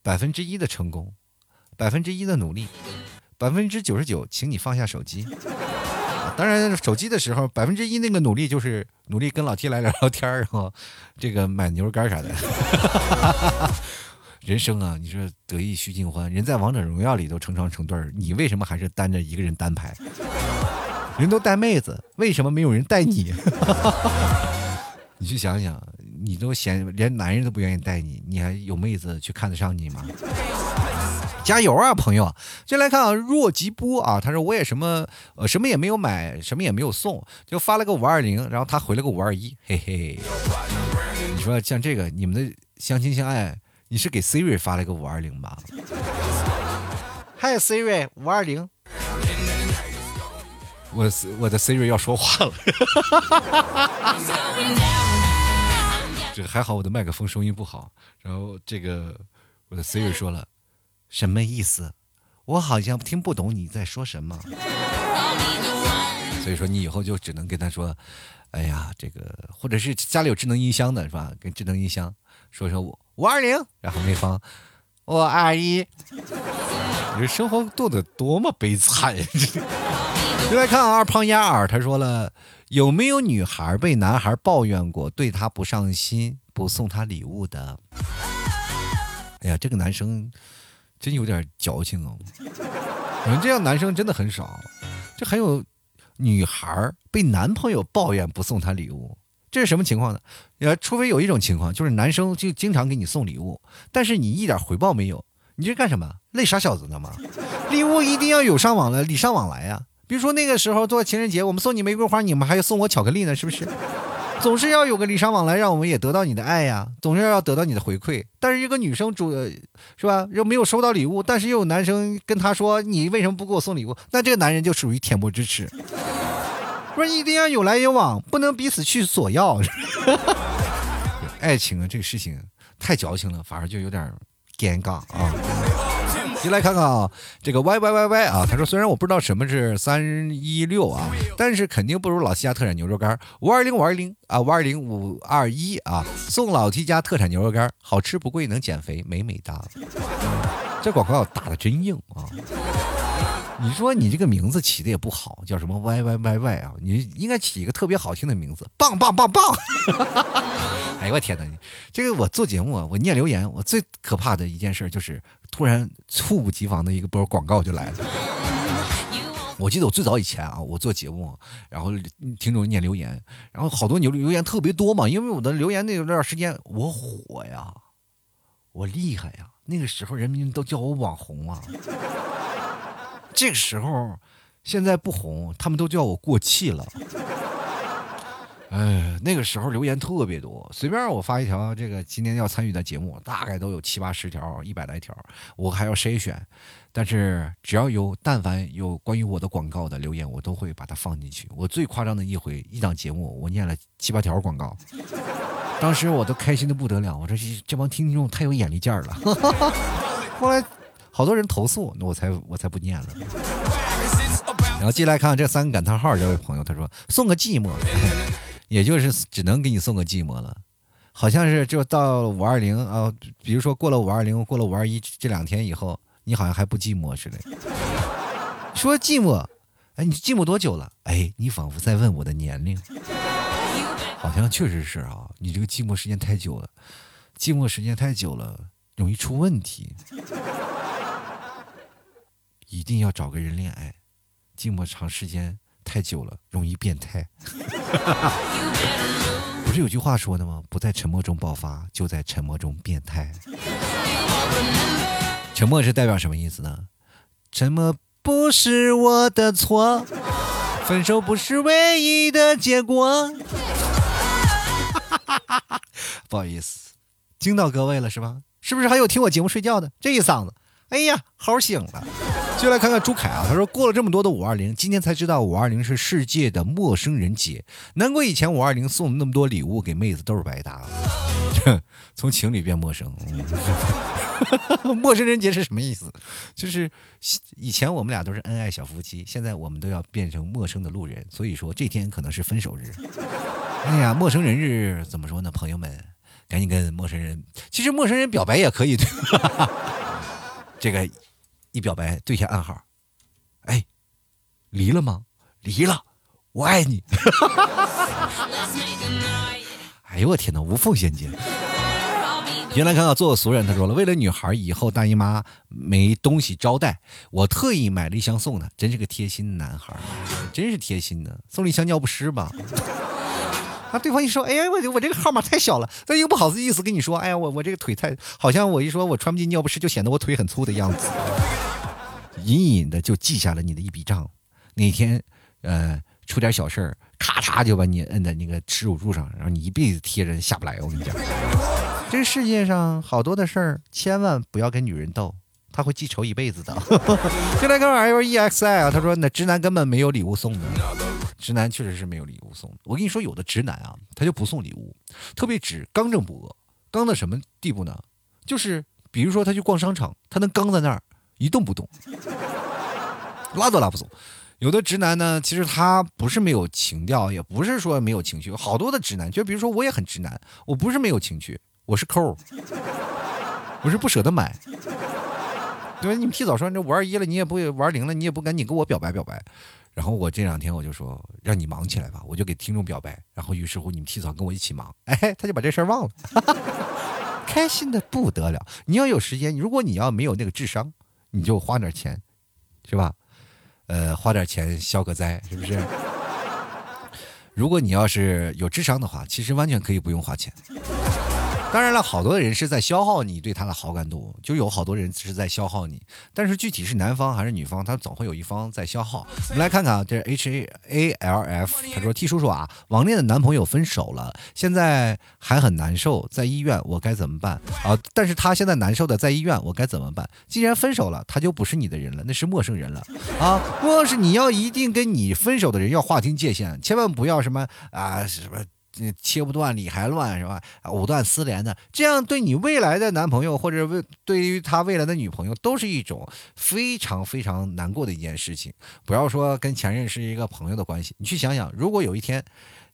百分之一的成功，百分之一的努力，百分之九十九，请你放下手机。当然，手机的时候，百分之一那个努力就是努力跟老 T 来聊聊天然后这个买牛肉干啥的。<laughs> 人生啊，你说得意须尽欢，人在王者荣耀里都成双成对儿，你为什么还是单着一个人单排？<laughs> 人都带妹子，为什么没有人带你？<laughs> 你去想想，你都嫌连男人都不愿意带你，你还有妹子去看得上你吗？<laughs> 加油啊，朋友！接来看啊，若吉波啊，他说我也什么呃什么也没有买，什么也没有送，就发了个五二零，然后他回了个五二一，<laughs> 嘿嘿。你说像这个，你们的相亲相爱，你是给 Siri 发了个五二零吧？嗨，Siri，五二零。我我的 Siri 要说话了。<laughs> 还好，我的麦克风收音不好。然后这个我的 Siri 说了。什么意思？我好像听不懂你在说什么。所以说你以后就只能跟他说：“哎呀，这个或者是家里有智能音箱的是吧？跟智能音箱说说五五二零，然后对方五二一。你这生活过得多么悲惨呀！就来看二胖丫儿，他说了：有没有女孩被男孩抱怨过对他不上心、不送他礼物的？哎呀，这个男生。真有点矫情哦，你们这样男生真的很少。这还有女孩被男朋友抱怨不送她礼物，这是什么情况呢？呃，除非有一种情况，就是男生就经常给你送礼物，但是你一点回报没有，你这干什么？累傻小子呢吗？礼物一定要有上往来，礼尚往来呀。比如说那个时候做情人节，我们送你玫瑰花，你们还要送我巧克力呢，是不是？<laughs> 总是要有个礼尚往来，让我们也得到你的爱呀，总是要得到你的回馈。但是一个女生主是吧，又没有收到礼物，但是又有男生跟她说你为什么不给我送礼物？那这个男人就属于恬不知耻。不是一定要有来有往，不能彼此去索要。<laughs> 爱情啊，这个事情太矫情了，反而就有点尴尬啊。<laughs> 先来看看啊，这个 Y Y Y Y 啊，他说虽然我不知道什么是三一六啊，但是肯定不如老七家特产牛肉干五二零五二零啊五二零五二一啊，送老七家特产牛肉干，好吃不贵，能减肥，美美哒。这广告打的真硬啊！你说你这个名字起的也不好，叫什么 Y Y Y Y 啊？你应该起一个特别好听的名字，棒棒棒棒！<laughs> 哎呦我天哪！这个我做节目啊，我念留言，我最可怕的一件事就是突然猝不及防的一个波广告就来了。我记得我最早以前啊，我做节目，然后听众念留言，然后好多留留言特别多嘛，因为我的留言那段时间我火呀，我厉害呀，那个时候人民都叫我网红啊。这个时候，现在不红，他们都叫我过气了。哎，那个时候留言特别多，随便我发一条，这个今天要参与的节目，大概都有七八十条、一百来条，我还要筛选。但是只要有但凡有关于我的广告的留言，我都会把它放进去。我最夸张的一回，一档节目我念了七八条广告，当时我都开心的不得了，我说这帮听众太有眼力劲儿了。<laughs> 后来。好多人投诉，那我才我才不念了。<laughs> 然后进来看看这三个感叹号，这位朋友他说送个寂寞，<laughs> 也就是只能给你送个寂寞了。好像是就到五二零啊，比如说过了五二零，过了五二一这两天以后，你好像还不寂寞似的。<laughs> 说寂寞，哎，你寂寞多久了？哎，你仿佛在问我的年龄。好像确实是啊，你这个寂寞时间太久了，寂寞时间太久了，容易出问题。一定要找个人恋爱，寂寞长时间太久了容易变态。<laughs> 不是有句话说的吗？不在沉默中爆发，就在沉默中变态。沉默是代表什么意思呢？沉默不是我的错，分手不是唯一的结果。<laughs> 不好意思，惊到各位了是吧？是不是还有听我节目睡觉的？这一嗓子，哎呀，好醒了。就来看看朱凯啊，他说过了这么多的五二零，今天才知道五二零是世界的陌生人节，难怪以前五二零送那么多礼物给妹子都是白搭，<laughs> 从情侣变陌生。<laughs> 陌生人节是什么意思？就是以前我们俩都是恩爱小夫妻，现在我们都要变成陌生的路人，所以说这天可能是分手日。<laughs> 哎呀，陌生人日怎么说呢？朋友们，赶紧跟陌生人，其实陌生人表白也可以，对吧？这个。一表白对下暗号，哎，离了吗？离了，我爱你。<laughs> 哎呦我天哪，无缝衔接。原来看看做个俗人，他说了，为了女孩以后大姨妈没东西招待，我特意买了一箱送她，真是个贴心男孩，真是贴心的，送了一箱尿不湿吧。啊，对方一说，哎呀，我我这个号码太小了，但又不好意思跟你说，哎呀，我我这个腿太，好像我一说我穿不进尿不湿，就显得我腿很粗的样子，隐隐的就记下了你的一笔账，哪天，呃，出点小事儿，咔嚓就把你摁在那个耻辱柱上，然后你一辈子贴着下不来。我跟你讲，这世界上好多的事儿，千万不要跟女人斗，她会记仇一辈子的。进来看 L E X I 啊，他说那直男根本没有礼物送的。直男确实是没有礼物送。我跟你说，有的直男啊，他就不送礼物，特别直，刚正不阿。刚到什么地步呢？就是比如说，他去逛商场，他能刚在那儿一动不动，<laughs> 拉都拉不走。有的直男呢，其实他不是没有情调，也不是说没有情绪。好多的直男，就比如说我也很直男，我不是没有情绪，我是抠，我是不舍得买。对吧？你们提早说这五二一了，你也不玩零了，你也不赶紧跟我表白表白。然后我这两天我就说让你忙起来吧，我就给听众表白。然后于是乎你们提早跟我一起忙，哎，他就把这事儿忘了，<laughs> 开心的不得了。你要有时间，如果你要没有那个智商，你就花点钱，是吧？呃，花点钱消个灾，是不是？<laughs> 如果你要是有智商的话，其实完全可以不用花钱。当然了，好多人是在消耗你对他的好感度，就有好多人是在消耗你。但是具体是男方还是女方，他总会有一方在消耗。我们来看看啊，这是 H A A L F，他说：“T 叔叔啊，网恋的男朋友分手了，现在还很难受，在医院，我该怎么办啊？但是他现在难受的在医院，我该怎么办？既然分手了，他就不是你的人了，那是陌生人了啊！<laughs> 若是你要一定跟你分手的人要划清界限，千万不要什么啊什么。”切不断理还乱是吧？藕断丝连的，这样对你未来的男朋友或者为对于他未来的女朋友都是一种非常非常难过的一件事情。不要说跟前任是一个朋友的关系，你去想想，如果有一天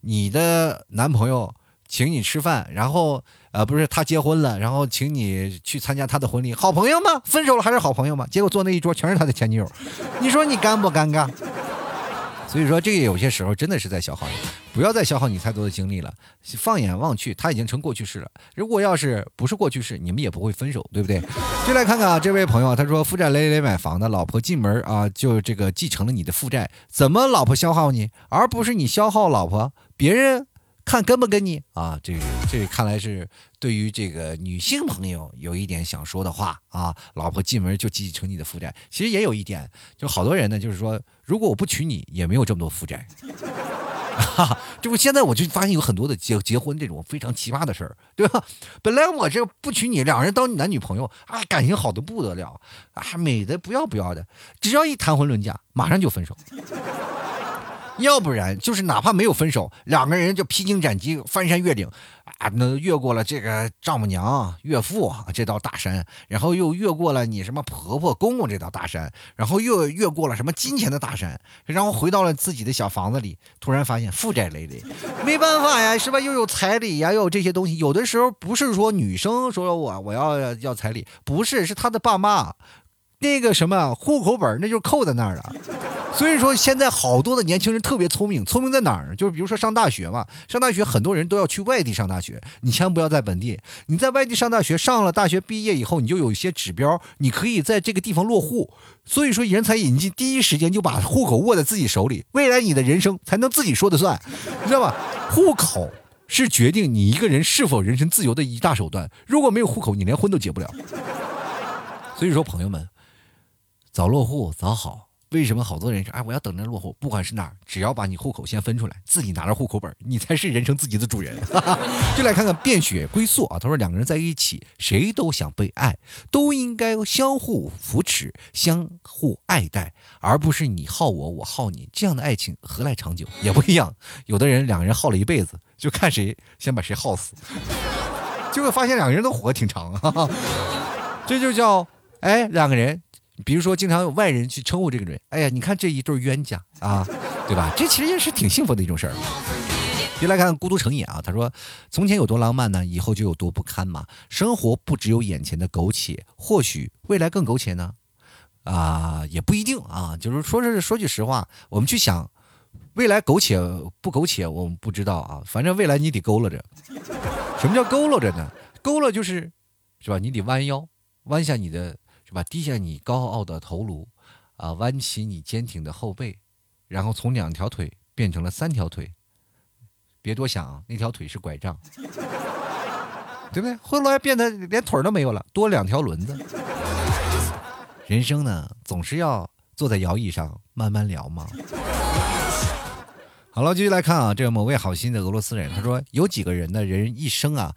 你的男朋友请你吃饭，然后呃不是他结婚了，然后请你去参加他的婚礼，好朋友吗？分手了还是好朋友吗？结果坐那一桌全是他的前女友，你说你尴不尴尬？所以说，这个有些时候真的是在消耗你，不要再消耗你太多的精力了。放眼望去，他已经成过去式了。如果要是不是过去式，你们也不会分手，对不对？就来看看啊，这位朋友，他说负债累累买房的，老婆进门啊，就这个继承了你的负债，怎么老婆消耗你，而不是你消耗老婆？别人。看跟不跟你啊？这这看来是对于这个女性朋友有一点想说的话啊。老婆进门就继承你的负债，其实也有一点，就好多人呢，就是说，如果我不娶你，也没有这么多负债。哈，这不现在我就发现有很多的结结婚这种非常奇葩的事儿，对吧？本来我这不娶你，两人当男女朋友啊，感情好的不得了啊，美的不要不要的，只要一谈婚论嫁，马上就分手。要不然就是哪怕没有分手，两个人就披荆斩棘、翻山越岭，啊那越过了这个丈母娘、岳父这道大山，然后又越过了你什么婆婆、公公这道大山，然后又越过了什么金钱的大山，然后回到了自己的小房子里，突然发现负债累累，没办法呀，是吧？又有彩礼呀，又有这些东西，有的时候不是说女生说我我要要彩礼，不是，是他的爸妈。那个什么户口本那就是扣在那儿了。所以说现在好多的年轻人特别聪明，聪明在哪儿？就是比如说上大学嘛，上大学很多人都要去外地上大学，你千万不要在本地。你在外地上大学，上了大学毕业以后，你就有一些指标，你可以在这个地方落户。所以说人才引进，第一时间就把户口握在自己手里，未来你的人生才能自己说的算，你知道吧？户口是决定你一个人是否人身自由的一大手段。如果没有户口，你连婚都结不了。所以说，朋友们。早落户早好，为什么好多人说哎我要等着落户？不管是哪儿，只要把你户口先分出来，自己拿着户口本，你才是人生自己的主人。<laughs> 就来看看变血归宿啊，他说两个人在一起，谁都想被爱，都应该相互扶持，相互爱戴，而不是你耗我，我耗你，这样的爱情何来长久？也不一样，有的人两个人耗了一辈子，就看谁先把谁耗死，<laughs> 就会发现两个人都活挺长啊，<laughs> 这就叫哎两个人。比如说，经常有外人去称呼这个人，哎呀，你看这一对冤家啊，对吧？这其实也是挺幸福的一种事儿。别来看孤独成瘾啊，他说：“从前有多浪漫呢，以后就有多不堪嘛。生活不只有眼前的苟且，或许未来更苟且呢？啊，也不一定啊。就是说是说句实话，我们去想，未来苟且不苟且，我们不知道啊。反正未来你得勾勒着。什么叫勾勒着呢？勾勒就是是吧？你得弯腰，弯下你的是吧？低下你高傲的头颅，啊，弯起你坚挺的后背，然后从两条腿变成了三条腿。别多想，那条腿是拐杖，对不对？后来变得连腿都没有了，多两条轮子。人生呢，总是要坐在摇椅上慢慢聊嘛。好了，继续来看啊，这个某位好心的俄罗斯人，他说有几个人的人一生啊。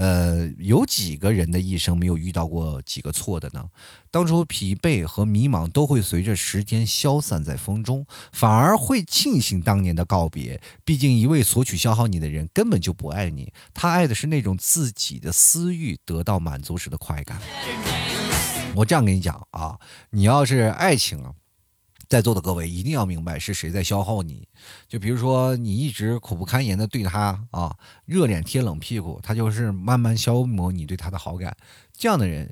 呃，有几个人的一生没有遇到过几个错的呢？当初疲惫和迷茫都会随着时间消散在风中，反而会庆幸当年的告别。毕竟，一味索取消耗你的人根本就不爱你，他爱的是那种自己的私欲得到满足时的快感。我这样跟你讲啊，你要是爱情啊。在座的各位一定要明白是谁在消耗你，就比如说你一直苦不堪言的对他啊热脸贴冷屁股，他就是慢慢消磨你对他的好感，这样的人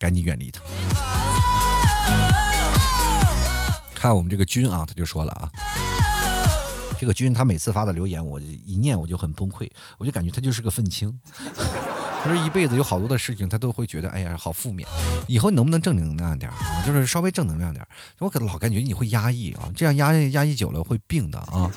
赶紧远离他。看我们这个君啊，他就说了啊，这个君他每次发的留言，我一念我就很崩溃，我就感觉他就是个愤青。他说一辈子有好多的事情，他都会觉得哎呀好负面。以后你能不能正能量点啊？就是稍微正能量点我可老感觉你会压抑啊，这样压抑压抑久了会病的啊。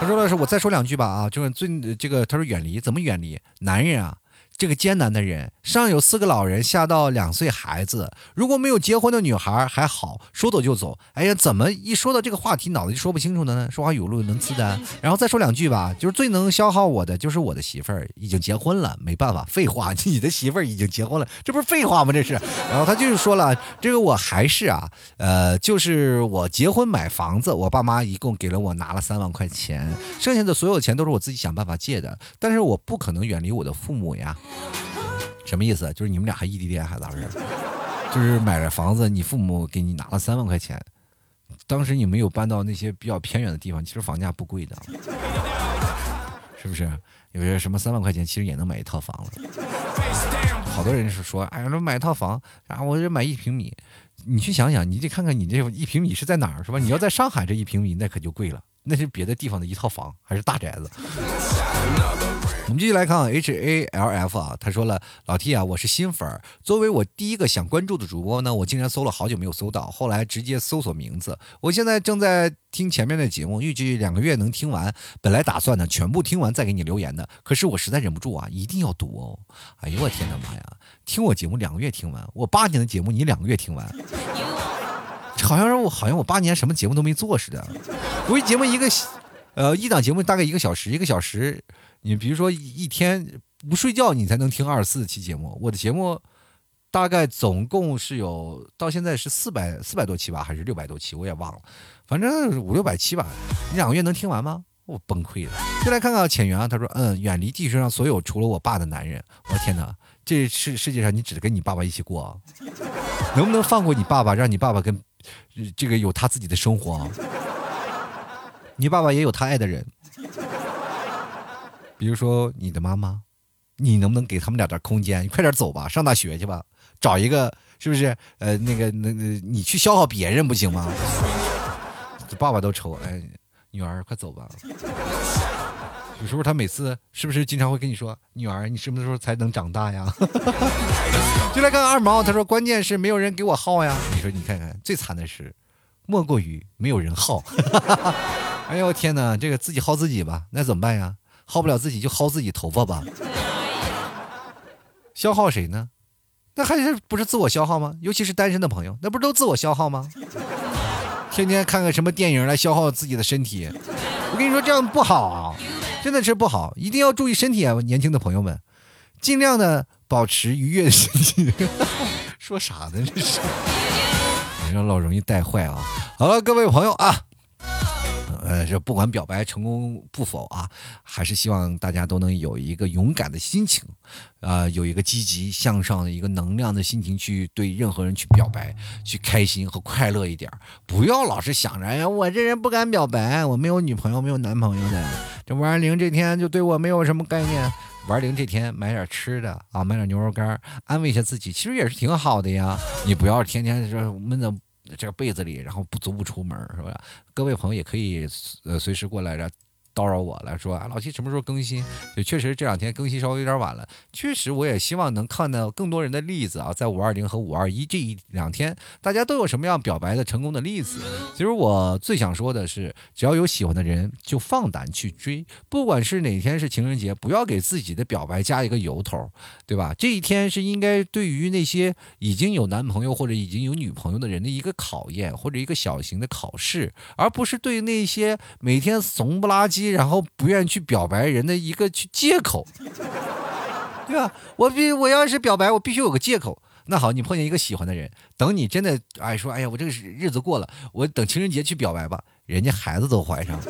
他说的是我再说两句吧啊，就是最这个他说远离怎么远离？男人啊。这个艰难的人，上有四个老人，下到两岁孩子。如果没有结婚的女孩还好，说走就走。哎呀，怎么一说到这个话题，脑子就说不清楚呢？说话语录能自的。<laughs> 然后再说两句吧，就是最能消耗我的，就是我的媳妇儿已经结婚了，没办法，废话，你的媳妇儿已经结婚了，这不是废话吗？这是。<laughs> 然后他就是说了，这个我还是啊，呃，就是我结婚买房子，我爸妈一共给了我拿了三万块钱，剩下的所有钱都是我自己想办法借的，但是我不可能远离我的父母呀。什么意思？就是你们俩还异地恋还咋回事？就是买了房子，你父母给你拿了三万块钱，当时你没有搬到那些比较偏远的地方，其实房价不贵的，是不是？有些什么三万块钱其实也能买一套房了。好多人是说，哎呀，买一套房，然后我这买一平米，你去想想，你得看看你这一平米是在哪儿，是吧？你要在上海这一平米，那可就贵了，那是别的地方的一套房，还是大宅子。我们继续来看 H A L F 啊，他说了，老 T 啊，我是新粉儿，作为我第一个想关注的主播呢，我竟然搜了好久没有搜到，后来直接搜索名字，我现在正在听前面的节目，预计两个月能听完，本来打算呢全部听完再给你留言的，可是我实在忍不住啊，一定要读哦，哎呦我天哪妈呀，听我节目两个月听完，我八年的节目你两个月听完，<laughs> 好像是我好像我八年什么节目都没做似的，我一节目一个，呃一档节目大概一个小时，一个小时。你比如说一天不睡觉，你才能听二十四期节目。我的节目大概总共是有到现在是四百四百多期吧，还是六百多期，我也忘了，反正五六百期吧。你两个月能听完吗？我崩溃了。就来看看浅源啊，他说：“嗯，远离地球上所有除了我爸的男人。”我天哪，这世世界上你只跟你爸爸一起过？能不能放过你爸爸，让你爸爸跟这个有他自己的生活？你爸爸也有他爱的人。比如说你的妈妈，你能不能给他们俩点空间？你快点走吧，上大学去吧，找一个是不是？呃，那个那那，你去消耗别人不行吗？<laughs> 这爸爸都愁，哎，女儿快走吧。有时候他每次是不是经常会跟你说，女儿，你什么时候才能长大呀？<laughs> 就来看二毛，他说关键是没有人给我耗呀。你说你看看，最惨的是，莫过于没有人耗。<laughs> 哎呦天哪，这个自己耗自己吧，那怎么办呀？耗不了自己就薅自己头发吧，消耗谁呢？那还是不是自我消耗吗？尤其是单身的朋友，那不是都自我消耗吗？天天看个什么电影来消耗自己的身体，我跟你说这样不好，真的是不好，一定要注意身体啊！年轻的朋友们，尽量的保持愉悦的心情。<laughs> 说啥呢？这是，<laughs> 你说老容易带坏啊！好了，各位朋友啊。呃，这不管表白成功不否啊，还是希望大家都能有一个勇敢的心情，啊，有一个积极向上的一个能量的心情去对任何人去表白，去开心和快乐一点，不要老是想着，哎呀，我这人不敢表白，我没有女朋友，没有男朋友的，这五二零这天就对我没有什么概念，玩零这天买点吃的啊，买点牛肉干，安慰一下自己，其实也是挺好的呀，你不要天天说闷着。这个被子里，然后不足不出门，是吧？各位朋友也可以呃随时过来，然后叨扰我了，说啊，老七什么时候更新？也确实这两天更新稍微有点晚了。确实，我也希望能看到更多人的例子啊，在五二零和五二一这一两天，大家都有什么样表白的成功的例子。其实我最想说的是，只要有喜欢的人，就放胆去追。不管是哪天是情人节，不要给自己的表白加一个由头，对吧？这一天是应该对于那些已经有男朋友或者已经有女朋友的人的一个考验，或者一个小型的考试，而不是对那些每天怂不拉几。然后不愿意去表白人的一个去借口，对吧？我必我要是表白，我必须有个借口。那好，你碰见一个喜欢的人，等你真的哎说，哎呀，我这个日子过了，我等情人节去表白吧，人家孩子都怀上了。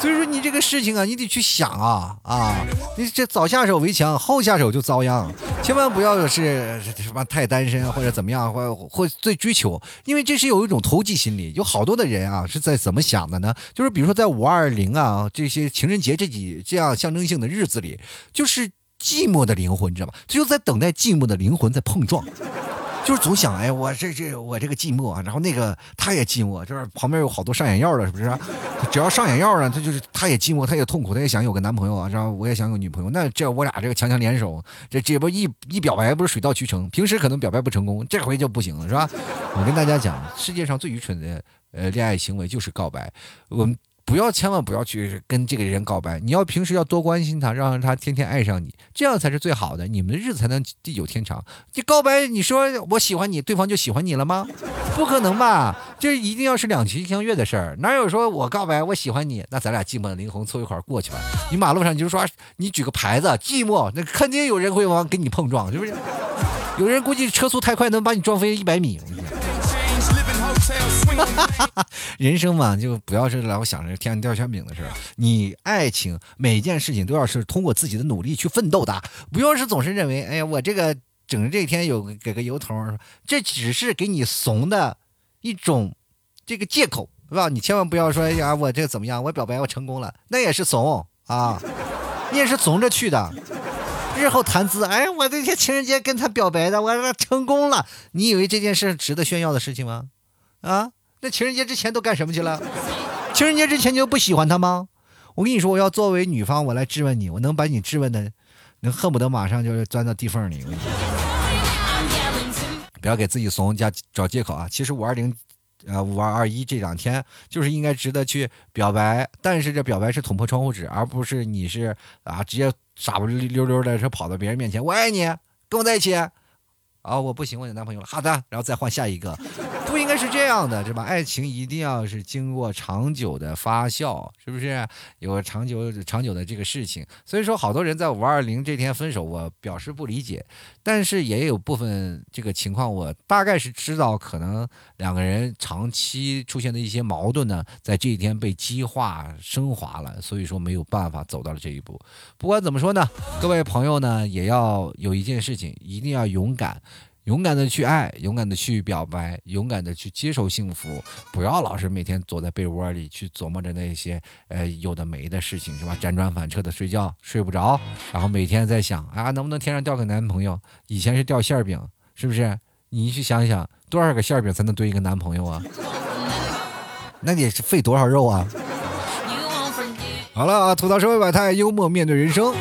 所以说你这个事情啊，你得去想啊啊！你这早下手为强，后下手就遭殃。千万不要是什么太单身或者怎么样，或或最追求，因为这是有一种投机心理。有好多的人啊，是在怎么想的呢？就是比如说在五二零啊这些情人节这几这样象征性的日子里，就是寂寞的灵魂，你知道吗？就在等待寂寞的灵魂在碰撞。就是总想哎，我这这我这个寂寞，然后那个他也寂寞，就是旁边有好多上眼药的，是不是？只要上眼药呢，他就是他也寂寞，他也痛苦，他也想有个男朋友啊，然后我也想有女朋友。那这我俩这个强强联手，这这不一一表白不是水到渠成？平时可能表白不成功，这回就不行了，是吧？我跟大家讲，世界上最愚蠢的呃恋爱行为就是告白，我们。不要，千万不要去跟这个人告白。你要平时要多关心他，让他天天爱上你，这样才是最好的，你们的日子才能地久天长。你告白，你说我喜欢你，对方就喜欢你了吗？<laughs> 不可能吧？这一定要是两情相悦的事儿。哪有说我告白我喜欢你，那咱俩寂寞的灵魂凑一块儿过去吧？你马路上你就说你举个牌子，寂寞，那肯定有人会往跟你碰撞，是不是？有人估计车速太快能把你撞飞一百米。<laughs> 人生嘛，就不要是老想着天上掉馅饼的事儿。你爱情每件事情都要是通过自己的努力去奋斗的，不要是总是认为，哎呀，我这个整这天有给个由头，这只是给你怂的一种这个借口，是吧？你千万不要说哎呀，我这怎么样？我表白我成功了，那也是怂啊，你也是怂着去的。日后谈资，哎，我那天情人节跟他表白的，我成功了。你以为这件事值得炫耀的事情吗？啊，那情人节之前都干什么去了？情人节之前就不喜欢他吗？我跟你说，我要作为女方，我来质问你，我能把你质问的，能恨不得马上就钻到地缝里。不要给自己怂加找借口啊！其实五二零，呃，五二二一这两天就是应该值得去表白，但是这表白是捅破窗户纸，而不是你是啊直接傻不溜溜的说跑到别人面前，我爱你，跟我在一起。啊，我不行，我有男朋友了。好的，然后再换下一个，不应该是这样的，是吧？爱情一定要是经过长久的发酵，是不是？有长久长久的这个事情。所以说，好多人在五二零这天分手，我表示不理解。但是也有部分这个情况，我大概是知道，可能两个人长期出现的一些矛盾呢，在这一天被激化升华了，所以说没有办法走到了这一步。不管怎么说呢，各位朋友呢，也要有一件事情，一定要勇敢。勇敢的去爱，勇敢的去表白，勇敢的去接受幸福，不要老是每天躲在被窝里去琢磨着那些呃有的没的事情，是吧？辗转反侧的睡觉睡不着，然后每天在想啊，能不能天上掉个男朋友？以前是掉馅饼，是不是？你去想想，多少个馅饼才能堆一个男朋友啊？<laughs> 那得费多少肉啊？好了啊，吐槽社会百态，幽默面对人生。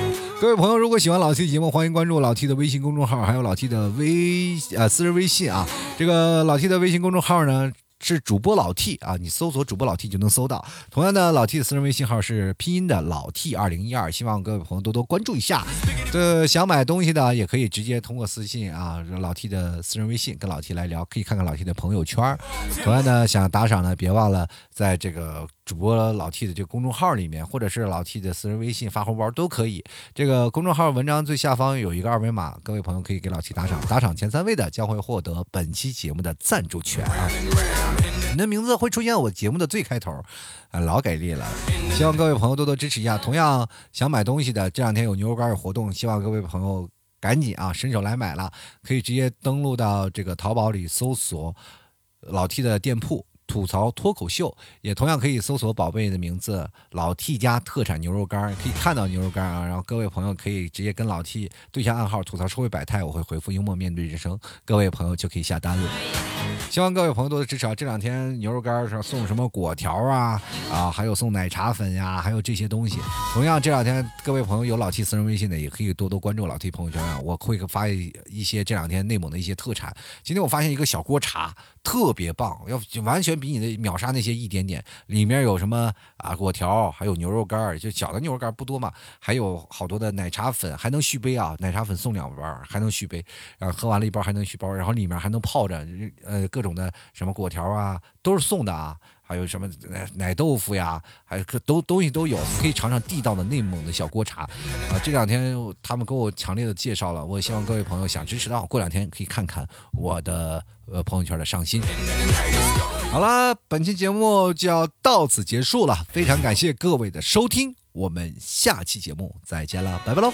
各位朋友，如果喜欢老 T 的节目，欢迎关注老 T 的微信公众号，还有老 T 的微呃私人微信啊。这个老 T 的微信公众号呢是主播老 T 啊，你搜索主播老 T 就能搜到。同样的，老 T 的私人微信号是拼音的老 T 二零一二，希望各位朋友多多关注一下。这想买东西的也可以直接通过私信啊，老 T 的私人微信跟老 T 来聊，可以看看老 T 的朋友圈。同样的，想打赏呢，别忘了在这个。主播老 T 的这个公众号里面，或者是老 T 的私人微信发红包都可以。这个公众号文章最下方有一个二维码，各位朋友可以给老 T 打赏，打赏前三位的将会获得本期节目的赞助权啊！<laughs> 你的名字会出现我节目的最开头，啊，老给力了！希望各位朋友多多支持一下。同样想买东西的，这两天有牛肉干活动，希望各位朋友赶紧啊伸手来买了，可以直接登录到这个淘宝里搜索老 T 的店铺。吐槽脱口秀也同样可以搜索宝贝的名字老 T 家特产牛肉干，可以看到牛肉干啊。然后各位朋友可以直接跟老 T 对下暗号吐槽社会百态，我会回复幽默面对人生，各位朋友就可以下单了。希望各位朋友多多支持啊！这两天牛肉干上送什么果条啊啊，还有送奶茶粉呀，还有这些东西。同样这两天各位朋友有老 T 私人微信的，也可以多多关注老 T 朋友圈啊，我会发一些这两天内蒙的一些特产。今天我发现一个小锅茶。特别棒，要完全比你的秒杀那些一点点。里面有什么啊？果条，还有牛肉干就小的牛肉干不多嘛，还有好多的奶茶粉，还能续杯啊！奶茶粉送两包，还能续杯，然后喝完了一包还能续包，然后里面还能泡着呃各种的什么果条啊，都是送的啊。还有什么奶奶豆腐呀，还有都东西都有，可以尝尝地道的内蒙的小锅茶啊！这两天他们给我强烈的介绍了，我希望各位朋友想支持的话，过两天可以看看我的呃朋友圈的上新。好了，本期节目就要到此结束了，非常感谢各位的收听，我们下期节目再见了，拜拜喽！